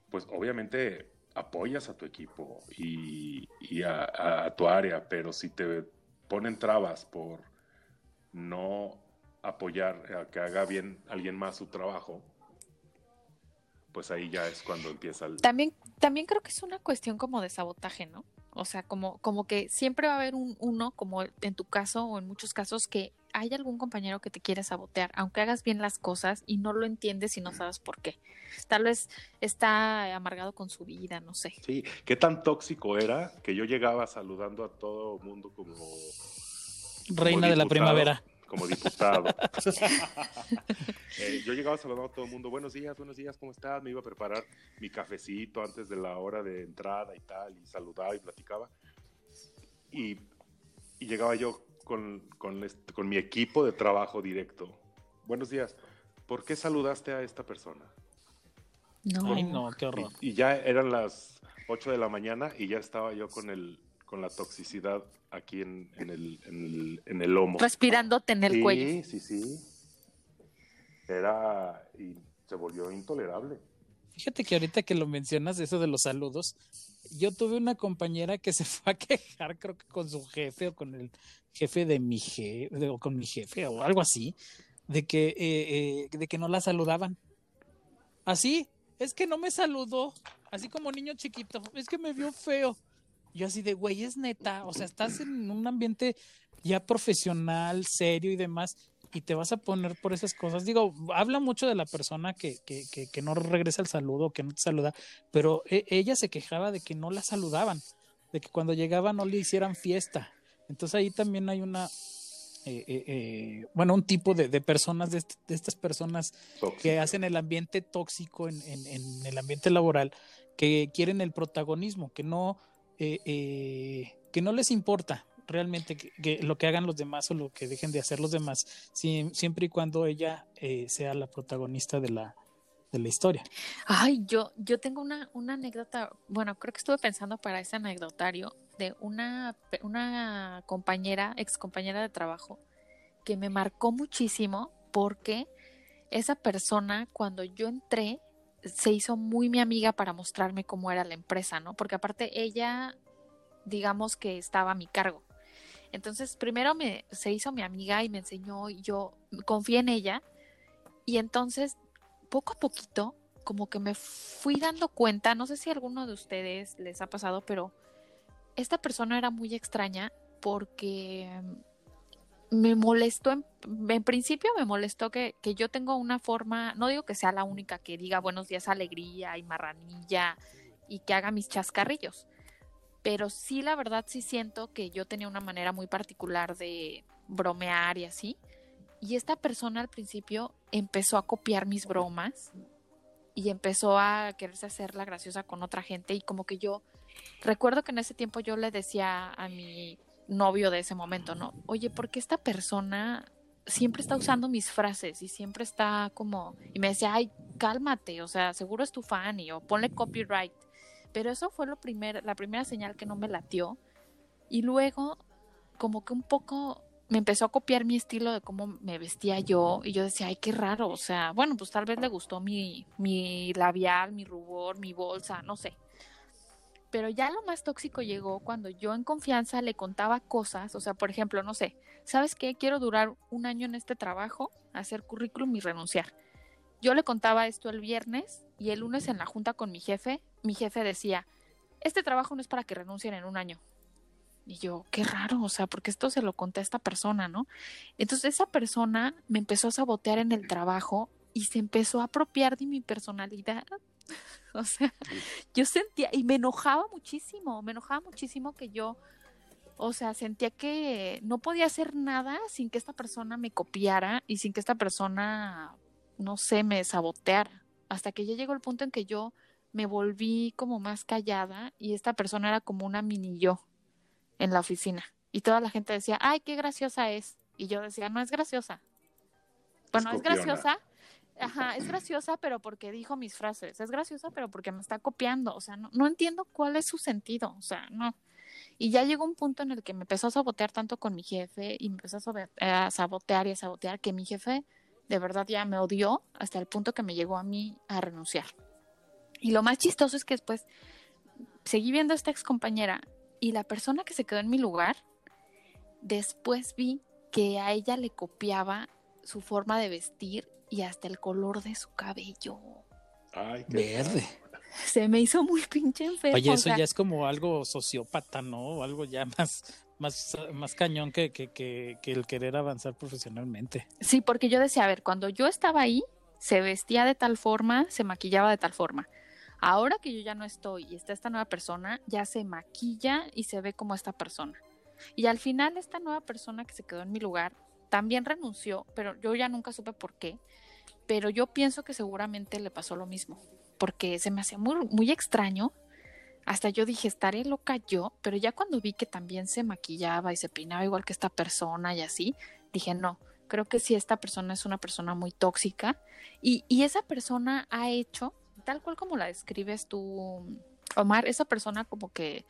B: pues obviamente apoyas a tu equipo y, a tu área, pero si te ponen trabas por no apoyar a que haga bien alguien más su trabajo, pues ahí ya es cuando empieza el...
C: También, también creo que es una cuestión como de sabotaje, ¿no? O sea, como, como que siempre va a haber un uno, como en tu caso o en muchos casos, que hay algún compañero que te quiere sabotear, aunque hagas bien las cosas y no lo entiendes y no sabes por qué. Tal vez está amargado con su vida, no sé.
B: Sí, qué tan tóxico era que yo llegaba saludando a todo mundo como...
A: Reina de la primavera.
B: como diputado. <laughs> <laughs> Eh, yo llegaba saludando a todo el mundo, buenos días, buenos días, ¿cómo estás? Me iba a preparar mi cafecito antes de la hora de entrada y tal, y saludaba y platicaba. Y, y llegaba yo con, con, este- con mi equipo de trabajo directo. Buenos días, ¿por qué saludaste a esta persona?
C: No.
A: Ay, no, qué horror.
B: Y, y ya eran las 8 de la mañana y ya estaba yo con el con la toxicidad aquí en, en el, en, el, en el lomo.
C: Respirándote en el
B: sí,
C: cuello.
B: Sí, sí, Era y se volvió intolerable.
A: Fíjate que ahorita que lo mencionas, eso de los saludos, yo tuve una compañera que <laughs> se fue a quejar, creo que con su jefe o con el jefe de mi jefe, o con mi jefe o algo así, de que, eh, eh, de que no la saludaban. Así, es que no me saludó, así como niño chiquito, es que me vio feo. Yo así de, güey, es neta, o sea, estás en un ambiente ya profesional, serio y demás, y te vas a poner por esas cosas. Digo, habla mucho de la persona que, que, que, que no regresa el saludo, que no te saluda, pero e- ella se quejaba de que no la saludaban, de que cuando llegaba no le hicieran fiesta. Entonces ahí también hay una, eh, eh, eh, bueno, un tipo de, de personas, de, de estas personas
B: Tóxico.
A: que hacen el ambiente tóxico en, en- en el ambiente laboral, que quieren el protagonismo, que no, eh, que no les importa realmente que, lo que hagan los demás o lo que dejen de hacer los demás, si- siempre y cuando ella eh, sea la protagonista de la, de la historia.
C: Ay, yo, yo tengo una, una anécdota, bueno, creo que estuve pensando para ese anecdotario de una, una compañera, ex compañera de trabajo, que me marcó muchísimo porque esa persona, cuando yo entré, se hizo muy mi amiga para mostrarme cómo era la empresa, ¿no? Porque aparte ella, digamos que estaba a mi cargo. Entonces, primero me, se hizo mi amiga y me enseñó, y yo confié en ella. Y entonces, poco a poquito, como que me fui dando cuenta, no sé si alguno de ustedes les ha pasado, pero esta persona era muy extraña porque me molestó, en, en principio me molestó que, que yo tengo una forma, no digo que sea la única que diga buenos días alegría y marranilla y que haga mis chascarrillos, pero sí la verdad sí siento que yo tenía una manera muy particular de bromear y así. Y esta persona al principio empezó a copiar mis bromas y empezó a quererse hacer la graciosa con otra gente y como que yo recuerdo que en ese tiempo yo le decía a mi novio de ese momento, ¿no? Oye, ¿por qué esta persona siempre está usando mis frases y siempre está como y me decía, "Ay, cálmate, o sea, seguro es tu fan y o ponle copyright." Pero eso fue lo primer, la primera señal que no me latió y luego como que un poco me empezó a copiar mi estilo de cómo me vestía yo y yo decía, ay, qué raro, o sea, bueno, pues tal vez le gustó mi, mi labial, mi rubor, mi bolsa, no sé. Pero ya lo más tóxico llegó cuando yo en confianza le contaba cosas, o sea, por ejemplo, no sé, ¿sabes qué? Quiero durar un año en este trabajo, hacer currículum y renunciar. Yo le contaba esto el viernes y el lunes en la junta con mi jefe, mi jefe decía, este trabajo no es para que renuncien en un año. Y yo, qué raro, o sea, porque esto se lo conté a esta persona, ¿no? Entonces esa persona me empezó a sabotear en el trabajo y se empezó a apropiar de mi personalidad. <laughs> O sea, yo sentía, y me enojaba muchísimo, me enojaba muchísimo que yo, o sea, sentía que no podía hacer nada sin que esta persona me copiara y sin que esta persona, no sé, me saboteara. Hasta que ya llegó el punto en que yo me volví como más callada y esta persona era como una mini yo en la oficina. Y toda la gente decía, ay, qué graciosa es. Y yo decía, no es graciosa. Bueno, es, graciosa. Ajá, es graciosa, pero porque dijo mis frases. Es graciosa, pero porque me está copiando. O sea, no, no entiendo cuál es su sentido. O sea, no. Y ya llegó un punto en el que me empezó a sabotear tanto con mi jefe y me empezó a sabotear y a sabotear que mi jefe de verdad ya me odió hasta el punto que me llegó a mí a renunciar. Y lo más chistoso es que después seguí viendo a esta ex compañera y la persona que se quedó en mi lugar, después vi que a ella le copiaba su forma de vestir y hasta el color de su cabello.
B: Ay, qué
A: Verde.
C: Se me hizo muy pinche enfermo.
A: Oye,
C: o
A: eso
C: sea,
A: ya es como algo sociópata, ¿no? Algo ya más, más, más cañón que, que, que, el querer avanzar profesionalmente.
C: Sí, porque yo decía, a ver, cuando yo estaba ahí, se vestía de tal forma, se maquillaba de tal forma. Ahora que yo ya no estoy y está esta nueva persona, ya se maquilla y se ve como esta persona. Y al final esta nueva persona que se quedó en mi lugar también renunció, pero yo ya nunca supe por qué. Pero yo pienso que seguramente le pasó lo mismo, porque se me hacía muy, muy extraño. Hasta yo dije, estaré loca yo, pero ya cuando vi que también se maquillaba y se peinaba igual que esta persona y así, dije, no, creo que sí, esta persona es una persona muy tóxica y, y esa persona ha hecho, tal cual como la describes tú, Omar, esa persona como que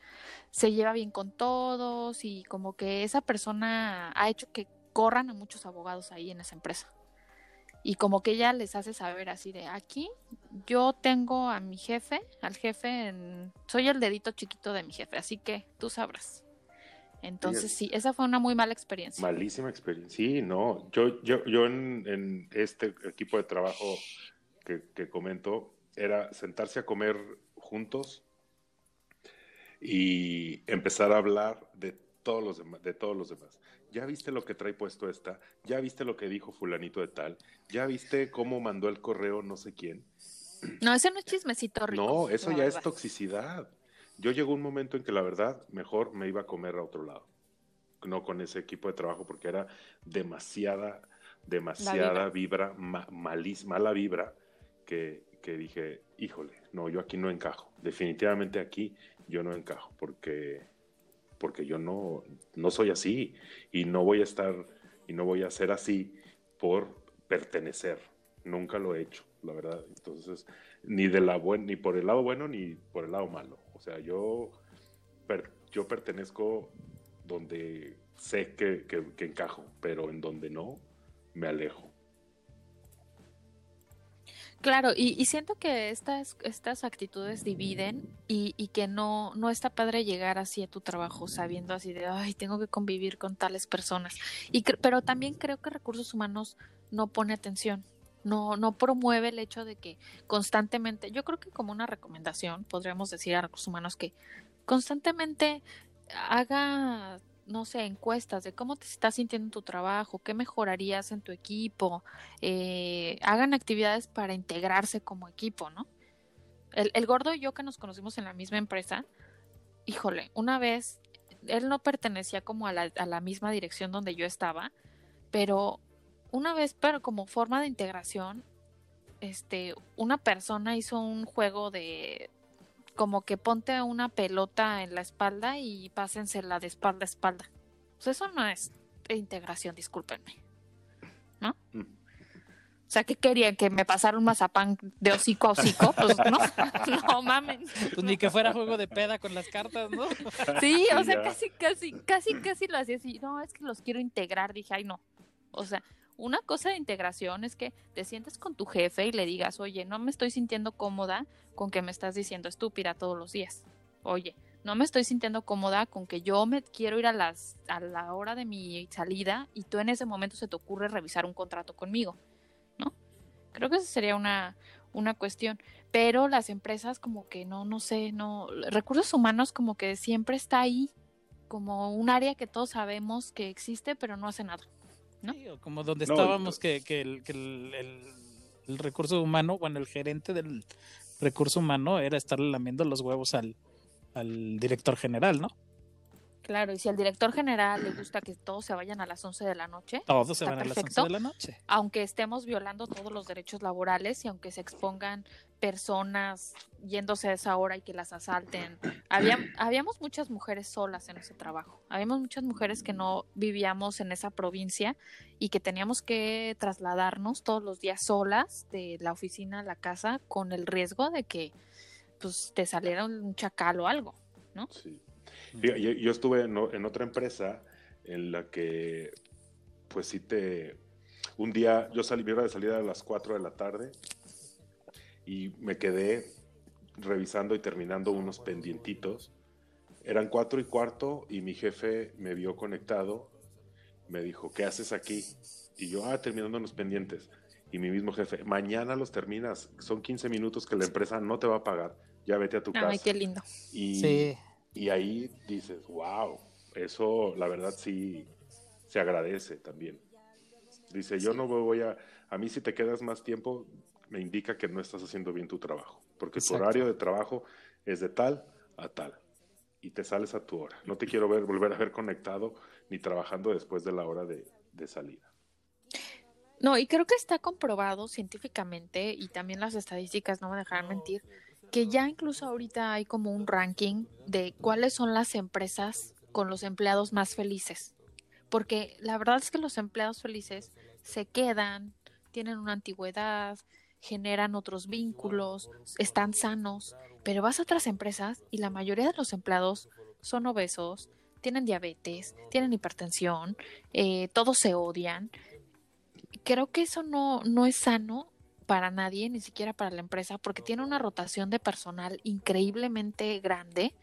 C: se lleva bien con todos y como que esa persona ha hecho que corran a muchos abogados ahí en esa empresa. Y como que ella les hace saber así de aquí, yo tengo a mi jefe, al jefe, en, soy el dedito chiquito de mi jefe, así que tú sabrás. Entonces sí, esa fue una muy mala experiencia.
B: Malísima experiencia. Sí, no. Yo, yo, yo en, en este equipo de trabajo que, que comento, era sentarse a comer juntos y empezar a hablar de todos los demás, de todos los demás. ¿Ya viste lo que trae puesto esta? ¿Ya viste lo que dijo fulanito de tal? ¿Ya viste cómo mandó el correo no sé quién?
C: No, ese no es chismecito rico.
B: No, eso ya es toxicidad. Yo llegó un momento en que la verdad mejor me iba a comer a otro lado. No con ese equipo de trabajo porque era demasiada, demasiada vibra, ma, mala vibra que, que dije, híjole, no, yo aquí no encajo. Definitivamente aquí yo no encajo porque, porque yo no, no soy así y no voy a estar y no voy a ser así por pertenecer. Nunca lo he hecho, la verdad. Entonces, ni de la buen, ni por el lado bueno ni por el lado malo. O sea, yo, yo pertenezco donde sé que, que encajo, pero en donde no, me alejo.
C: Claro, y, y, siento que estas, estas actitudes dividen y, y, que no, no está padre llegar así a tu trabajo sabiendo así de, ay, tengo que convivir con tales personas. Y pero también creo que recursos humanos no pone atención, no, no promueve el hecho de que constantemente, yo creo que como una recomendación podríamos decir a recursos humanos que constantemente haga no sé, encuestas de cómo te estás sintiendo en tu trabajo, qué mejorarías en tu equipo, eh, hagan actividades para integrarse como equipo, ¿no? El, el, gordo y yo que nos conocimos en la misma empresa, híjole, una vez, él no pertenecía como a la, a la misma dirección donde yo estaba, pero una vez, pero como forma de integración, este, una persona hizo un juego de como que ponte una pelota en la espalda y pásensela de espalda a espalda. Pues eso no es integración, discúlpenme. ¿No? Mm. O sea, ¿qué querían? ¿Que me pasara un mazapán de hocico a hocico? Pues <laughs> no, no mamen.
A: Pues ni que fuera juego de peda con las cartas, ¿no?
C: Sí, o sea, casi, casi, casi, casi lo hacía así. No, es que los quiero integrar. Dije, ay, no. O sea, una cosa de integración es que te sientes con tu jefe y le digas, oye, no me estoy sintiendo cómoda con que me estás diciendo estúpida todos los días. Oye, no me estoy sintiendo cómoda con que yo me quiero ir a las a la hora de mi salida y tú en ese momento se te ocurre revisar un contrato conmigo, ¿no? Creo que esa sería una una cuestión, pero las empresas como que no no sé, no recursos humanos como que siempre está ahí como un área que todos sabemos que existe, pero no hace nada. ¿No?
A: Sí, o como donde estábamos, no, que, que, el, que el, el, el, recurso humano, bueno, el gerente del recurso humano era estarle lamiendo los huevos al, al director general, ¿no?
C: Claro, y si al director general le gusta que todos se vayan a las 11 de la noche,
A: todos se van perfecto, a las 11 de la noche.
C: Aunque estemos violando todos los derechos laborales y aunque se expongan personas yéndose a esa hora y que las asalten. Había, habíamos muchas mujeres solas en ese trabajo. Habíamos muchas mujeres que no vivíamos en esa provincia y que teníamos que trasladarnos todos los días solas de la oficina a la casa con el riesgo de que pues te saliera un chacal o algo, ¿no?
B: Sí. Yo, yo estuve en, en otra empresa en la que pues sí te... Un día yo salí, mi hora de salida a las 4 de la tarde y me quedé revisando y terminando unos pendientitos. Eran cuatro y cuarto y mi jefe me vio conectado, me dijo, ¿qué haces aquí? Y yo, ah, terminando unos pendientes. Y mi mismo jefe, mañana los terminas, son 15 minutos que la empresa no te va a pagar, ya vete a tu casa.
C: Ay, qué lindo.
B: Y, sí. Y ahí dices, wow, eso la verdad sí se agradece también. Dice, yo no voy a, a mí si te quedas más tiempo, me indica que no estás haciendo bien tu trabajo, porque Exacto. tu horario de trabajo es de tal a tal y te sales a tu hora. No te quiero ver volver a ver conectado ni trabajando después de la hora de, de salida.
C: No, y creo que está comprobado científicamente y también las estadísticas no me dejarán mentir, que ya incluso ahorita hay como un ranking de cuáles son las empresas con los empleados más felices. Porque la verdad es que los empleados felices se quedan, tienen una antigüedad, generan otros vínculos, están sanos, pero vas a otras empresas y la mayoría de los empleados son obesos, tienen diabetes, tienen hipertensión, eh, todos se odian. Creo que eso no, no es sano para nadie, ni siquiera para la empresa, porque tiene una rotación de personal increíblemente grande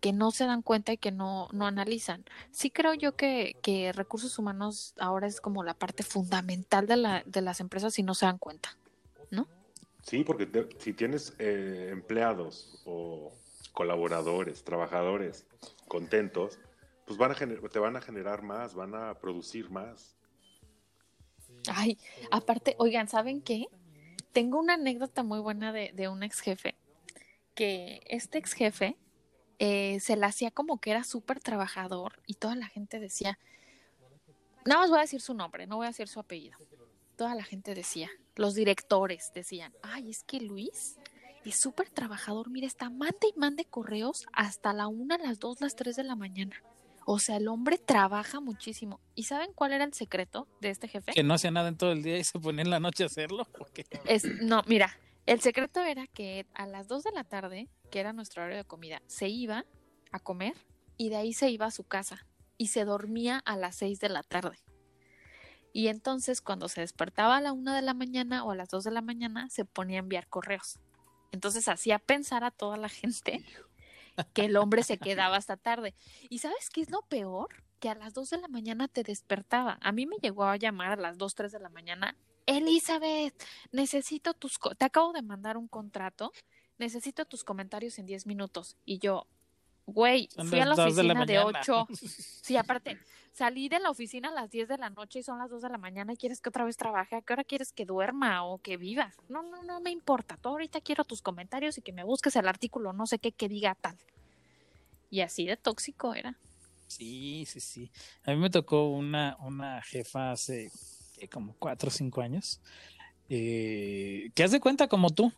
C: que no se dan cuenta y que no, no analizan. Sí creo yo que, que recursos humanos ahora es como la parte fundamental de, la, de las empresas y no se dan cuenta, ¿no?
B: Sí, porque te- si tienes eh, empleados o colaboradores, trabajadores contentos, pues van a te van a generar más, van a producir más.
C: Ay, aparte, oigan, ¿saben qué? Tengo una anécdota muy buena de, de un ex jefe, que este ex jefe eh, se la hacía como que era súper trabajador y toda la gente decía, nada más voy a decir su nombre, no voy a decir su apellido. Toda la gente decía, los directores decían, ay, es que Luis es súper trabajador, mira, está mande y mande correos hasta la una, las dos, las tres de la mañana. O sea, el hombre trabaja muchísimo. ¿Y saben cuál era el secreto de este jefe?
A: Que no hacía nada en todo el día y se ponía en la noche a hacerlo. porque
C: Es, no, mira, el secreto era que a las 2 de la tarde, que era nuestro horario de comida, se iba a comer y de ahí se iba a su casa y se dormía a las 6 de la tarde. Y entonces cuando se despertaba a la 1 de la mañana o a las 2 de la mañana, se ponía a enviar correos. Entonces hacía pensar a toda la gente que el hombre se quedaba hasta tarde. ¿Y sabes qué es lo peor? Que a las 2 de la mañana te despertaba. A mí me llegó a llamar a las 2, 3 de la mañana. Elizabeth, necesito tus... Te acabo de mandar un contrato. Necesito tus comentarios en 10 minutos. Y yo, güey,
A: Son
C: fui a la
A: dos de la
C: oficina de,
A: mañana.
C: 8. <laughs> Sí, aparte, salí de la oficina a las 10 de la noche y son las 2 de la mañana y quieres que otra vez trabaje. ¿A qué hora quieres que duerma o que viva? No, no, no me importa. Tú ahorita quiero tus comentarios y que me busques el artículo, no sé qué, que diga tal. Y así de tóxico era.
A: Sí, sí, sí. A mí me tocó una, una jefa hace como cuatro o cinco años, eh, que haz de cuenta como tú.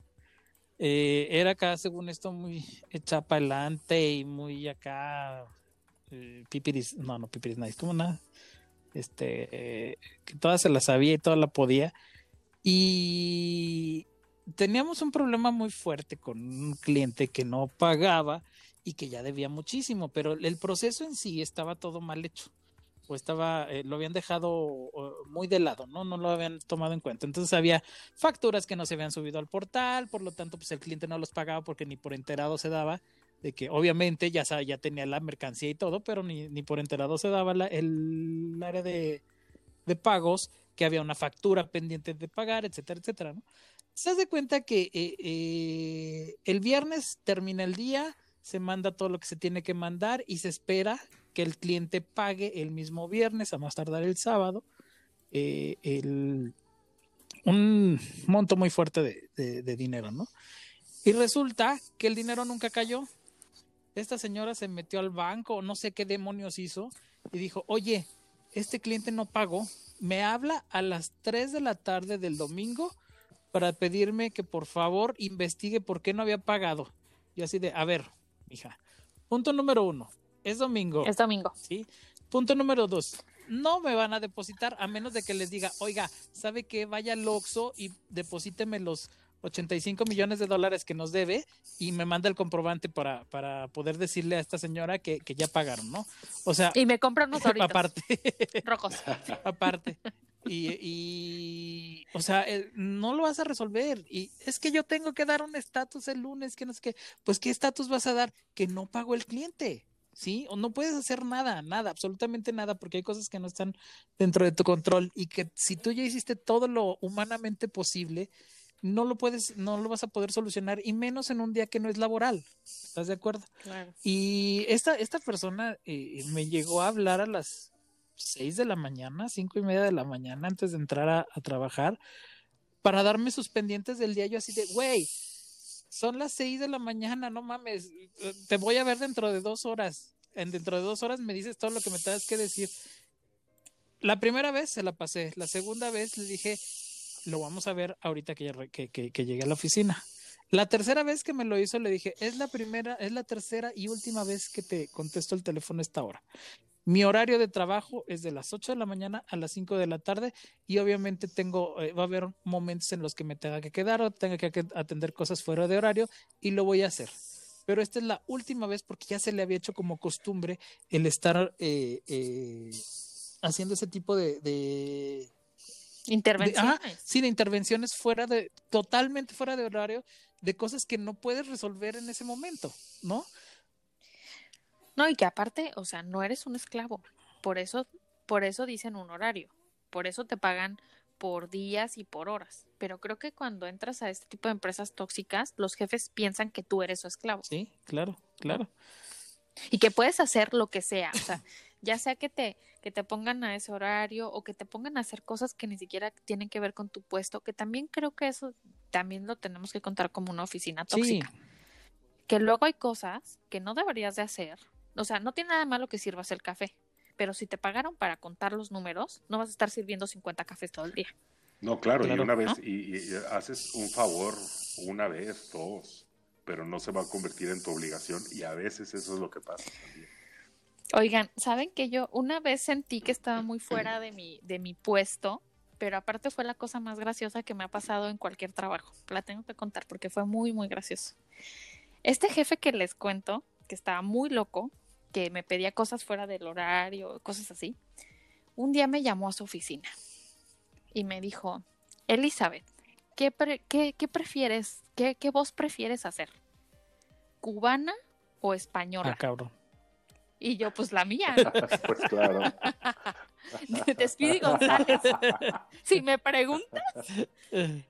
A: Eh, era acá, según esto, muy adelante y muy acá, eh, pipiris, no, no pipiris nice, como nada. Este, eh, que toda se la sabía y toda la podía. Y teníamos un problema muy fuerte con un cliente que no pagaba y que ya debía muchísimo, pero el proceso en sí estaba todo mal hecho o estaba, eh, lo habían dejado muy de lado, ¿no? No lo habían tomado en cuenta. Entonces había facturas que no se habían subido al portal, por lo tanto, pues el cliente no los pagaba porque ni por enterado se daba de que obviamente ya, ya tenía la mercancía y todo, pero ni, ni por enterado se daba la- el área de, de pagos, que había una factura pendiente de pagar, etcétera, etcétera, ¿no? Se hace cuenta que eh, eh, el viernes termina el día, se manda todo lo que se tiene que mandar y se espera que el cliente pague el mismo viernes, a más tardar el sábado, eh, el- un monto muy fuerte de, de- dinero, ¿no? Y resulta que el dinero nunca cayó. Esta señora se metió al banco, no sé qué demonios hizo, y dijo, oye, este cliente no pagó, me habla a las 3 de la tarde del domingo para pedirme que por favor investigue por qué no había pagado. Y así de, a ver, hija, punto número uno, es domingo.
C: Es domingo.
A: ¿sí? Punto número dos. No me van a depositar a menos de que les diga, oiga, ¿sabe qué? Vaya al Oxxo y deposíteme los 85 millones de dólares que nos debe y me manda el comprobante para, para poder decirle a esta señora que, que ya pagaron, ¿no? O sea,
C: Y me compran unos <laughs> ahorita <laughs>
A: aparte,
C: rojos.
A: aparte. Y, y, o sea, no lo vas a resolver. Y es que yo tengo que dar un estatus el lunes, que no sé qué. Pues, ¿qué estatus vas a dar? Que no pagó el cliente. ¿Sí? O no puedes hacer nada, nada, absolutamente nada, porque hay cosas que no están dentro de tu control y que si tú ya hiciste todo lo humanamente posible, no lo puedes, no lo vas a poder solucionar y menos en un día que no es laboral. ¿Estás de acuerdo?
C: Claro.
A: Y esta, esta persona eh, me llegó a hablar a las seis de la mañana, cinco y media de la mañana, antes de entrar a, trabajar, para darme sus pendientes del día. Yo así de, güey, son las seis de la mañana, no mames, te voy a ver dentro de dos horas. En dentro de dos horas me dices todo lo que me tengas que decir. La primera vez se la pasé, la segunda vez le dije, lo vamos a ver ahorita que, ya- llegue a la oficina. La tercera vez que me lo hizo, le dije, es la primera, es la tercera y última vez que te contesto el teléfono esta hora. Mi horario de trabajo es de las 8 de la mañana a las 5 de la tarde y obviamente tengo, eh, va a haber momentos en los que me tenga que quedar o tenga que atender cosas fuera de horario y lo voy a hacer. Pero esta es la última vez porque ya se le había hecho como costumbre el estar eh, eh, haciendo ese tipo de, de, de-
C: Intervenciones.
A: ah, sí, de intervenciones fuera de, totalmente fuera de horario, de cosas que no puedes resolver en ese momento, ¿no?
C: No, y que aparte, o sea, no eres un esclavo. Por eso, por eso dicen un horario. Por eso te pagan por días y por horas. Pero creo que cuando entras a este tipo de empresas tóxicas, los jefes piensan que tú eres su esclavo
A: Sí, claro, claro.
C: y que puedes hacer lo que sea. O sea, ya sea que te, que te pongan a ese horario o que te pongan a hacer cosas que ni siquiera tienen que ver con tu puesto, que también creo que eso también lo tenemos que contar como una oficina
A: Sí,
C: tóxica. que luego hay cosas que no deberías de hacer. O sea, no tiene nada malo que sirvas el café, pero si te pagaron para contar los números, no vas a estar sirviendo 50 cafés todo el día.
B: No, claro,
A: Claro.
B: y una vez,
C: ¿No?
B: y, y haces un favor una vez, dos, pero no se va a convertir en tu obligación y a veces eso es lo que pasa también.
C: Oigan, ¿saben que yo una vez sentí que estaba muy fuera de mi, de mi puesto? Pero aparte fue la cosa más graciosa que me ha pasado en cualquier trabajo. La tengo que contar porque fue muy, muy gracioso. Este jefe que les cuento, que estaba muy loco, que me pedía cosas fuera del horario, cosas así, un día me llamó a su oficina y me dijo, Elizabeth, ¿qué, pre- qué, qué prefieres, qué, qué voz prefieres hacer? ¿Cubana o española?
A: ah, cabrón.
C: Y yo, pues la mía, <laughs>
B: Pues claro.
C: de Speedy González. <laughs> Si me preguntas.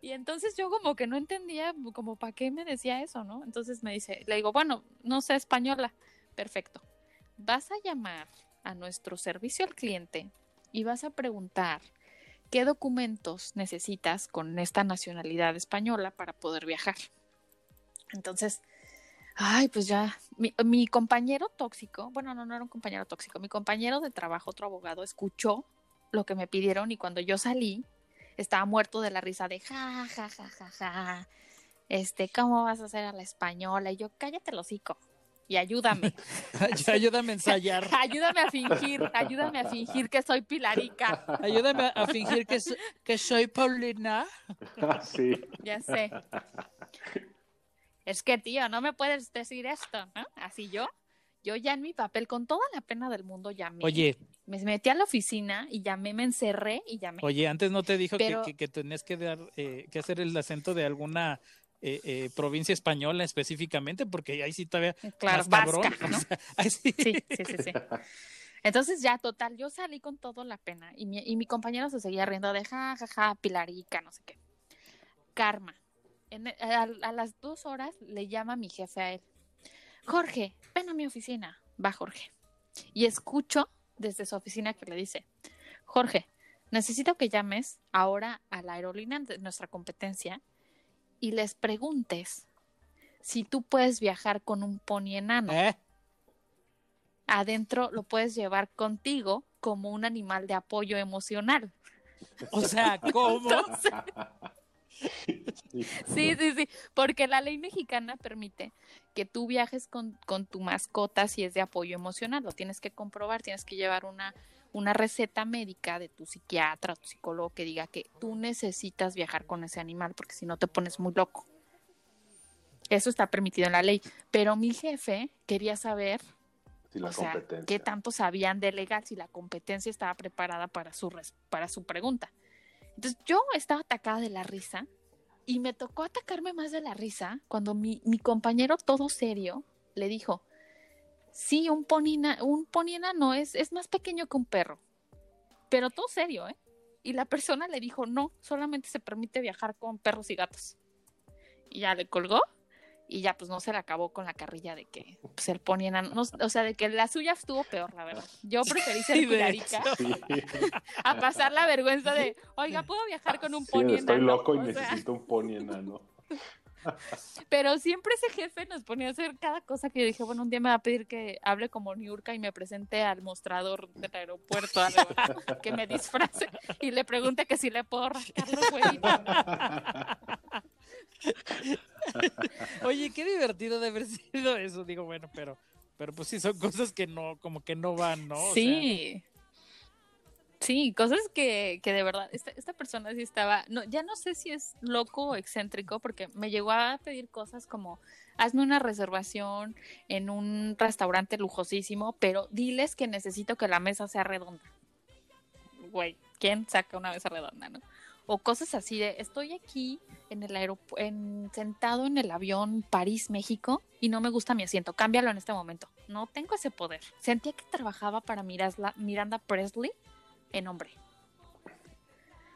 C: Y entonces yo como que no entendía como para qué me decía eso, ¿no? Entonces me dice, le digo, bueno, no sé española. Perfecto. Vas a llamar a nuestro servicio al cliente y vas a preguntar qué documentos necesitas con esta nacionalidad española para poder viajar. Entonces, ay, pues ya, mi, compañero tóxico, bueno, no, no era un compañero tóxico, mi compañero de trabajo, otro abogado, escuchó lo que me pidieron y cuando yo salí, estaba muerto de la risa de ja, ja, ja, ja, ja. Este, ¿cómo vas a hacer a la española? Y yo, cállate el hocico y ayúdame. <laughs>
A: ayúdame a ensayar. <laughs>
C: ayúdame a fingir, ayúdame a fingir que soy Pilarica.
A: Ayúdame a fingir que, so- que soy Paulina.
B: sí.
C: Ya sé. Es que, tío, no me puedes decir esto, ¿no? Así yo, yo ya en mi papel, con toda la pena del mundo, llamé.
A: Oye,
C: Me metí a la oficina y llamé, me encerré y llamé.
A: oye, antes no te dijo que- que, que tenías que dar, eh, que hacer el acento de alguna eh, eh, provincia española específicamente, porque ahí sí todavía
C: claro,
A: más cabrón.
C: vasca, ¿no?
A: o sea, <laughs> ahí sí.
C: Sí, sí, sí, sí. Entonces ya, total, yo salí con toda la pena y mi, y mi compañero se seguía riendo de ja, ja, ja, Pilarica, no sé qué. Karma. En- a, a las dos horas le llama mi jefe a él. Jorge, ven a mi oficina. Va Jorge. Y escucho desde su oficina que le dice, Jorge, necesito que llames ahora a la aerolínea de nuestra competencia y les preguntes si tú puedes viajar con un pony enano
A: ¿Eh?
C: adentro lo puedes llevar contigo como un animal de apoyo emocional.
A: O sea, <laughs> ¿cómo?
C: Entonces, sí, sí, sí, porque la ley mexicana permite que tú viajes con, con tu mascota si es de apoyo emocional. Lo tienes que comprobar, tienes que llevar una, una receta médica de tu psiquiatra o tu psicólogo que diga que tú necesitas viajar con ese animal porque si no te pones muy loco. Eso está permitido en la ley. Pero mi jefe quería saber
B: Sí, la
C: o sea. ¿qué tanto sabían de legal si la competencia estaba preparada para su, res- para su pregunta? Entonces yo estaba atacada de la risa y me tocó atacarme más de la risa cuando mi, mi compañero todo serio le dijo, sí, un ponina, un ponina no es, es más pequeño que un perro, pero todo serio, ¿eh? Y la persona le dijo, no, solamente se permite viajar con perros y gatos. Y ya le colgó y ya pues no se le acabó con la carrilla de que pues, el pony enano, no- o sea, de que la suya estuvo peor, la verdad. Yo preferí ser
A: Sí,
C: pilarica a pasar la vergüenza de, oiga, ¿puedo viajar con un
B: Sí,
C: pony
B: estoy
C: enano?
B: loco y
C: O sea,
B: necesito un pony enano.
C: Pero siempre ese jefe nos ponía a hacer cada cosa que yo dije, bueno, un día me va a pedir que hable como Niurka y me presente al mostrador del aeropuerto, algo, que me disfrace y le pregunte que si le puedo rascar los huevitos.
A: Oye, qué divertido de haber sido eso, digo, bueno, pero, pero pues sí son cosas que no, como que no van, ¿no? O sea,
C: Sí. Cosas que, que de verdad, esta, esta persona sí estaba, no, ya no sé si es loco o excéntrico, porque me llegó a pedir cosas como, hazme una reservación en un restaurante lujosísimo, pero diles que necesito que la mesa sea redonda. Güey, ¿quién saca una mesa redonda, no? O cosas así de, estoy aquí en el aeropu- en, sentado en el avión París-México y no me gusta mi asiento, cámbialo en este momento. No tengo ese poder. Sentía que trabajaba para Miranda Presley en hombre.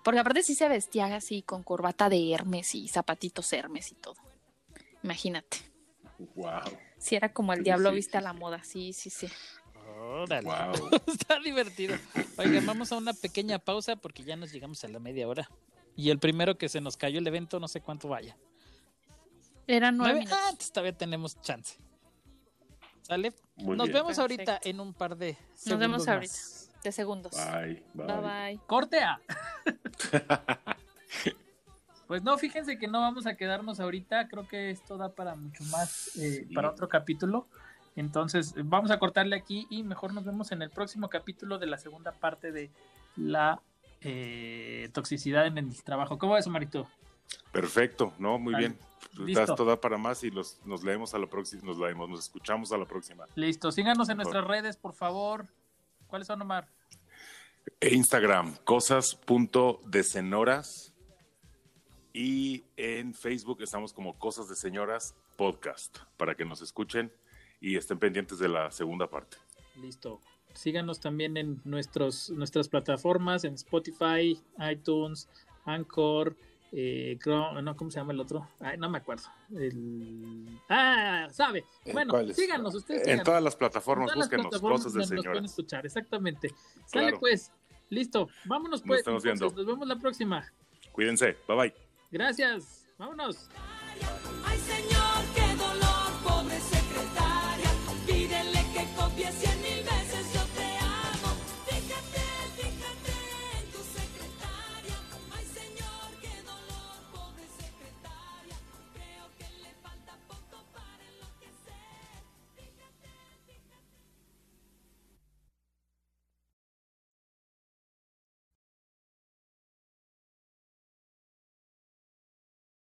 C: Porque aparte sí se vestía así con corbata de Hermes y zapatitos Hermes y todo. Imagínate.
B: Wow.
C: Si era como el
B: Sí,
C: diablo
B: sí,
C: viste a
B: sí,
C: la
B: sí.
C: moda, sí, sí, sí.
A: Órale.
B: Wow. <laughs>
A: Está divertido. Oigan, vamos a una pequeña pausa porque ya nos llegamos a la media hora. Y el primero que se nos cayó el evento, no sé cuánto vaya.
C: Eran nueve.
A: Ah, todavía tenemos chance. ¿Sale?
B: Muy
A: nos
B: bien.
A: vemos ahorita en un par de
C: Nos vemos
A: segundos
C: ahorita.
A: más.
C: De segundos.
B: Bye, bye.
C: Bye bye.
A: Corte A. <laughs> Pues no, fíjense que no vamos a quedarnos ahorita. Creo que esto da para mucho más, eh,
B: Sí.
A: para otro capítulo. Entonces, vamos a cortarle aquí y mejor nos vemos en el próximo capítulo de la segunda parte de la eh, toxicidad en el trabajo. ¿Cómo ves, Marito?
B: Perfecto, no, muy
A: Vale.
B: bien.
A: Listo.
B: Esto da para más y los, nos leemos a la próxima, nos leemos, nos escuchamos a la próxima.
A: Listo, síganos en nuestras redes, por favor. ¿Cuáles son, Omar?
B: Instagram, cosas.decenoras. Y en Facebook estamos como Cosas de Señoras Podcast, para que nos escuchen y estén pendientes de la segunda parte.
A: Listo. Síganos también en nuestros, nuestras plataformas, en Spotify, iTunes, Anchor, eh, Chrome- no, ¿cómo se llama el otro? Ay, no me acuerdo. El... Ah, sabe.
B: ¿En
A: Bueno, síganos, ustedes
B: En todas las plataformas,
A: todas las
B: búsquenos
A: plataformas
B: Cosas de
A: nos pueden escuchar, exactamente. Sale pues. Listo. Vámonos pues.
B: estamos
A: entonces.
B: viendo.
A: Nos vemos la próxima.
B: Cuídense, bye bye.
A: Gracias. Vámonos.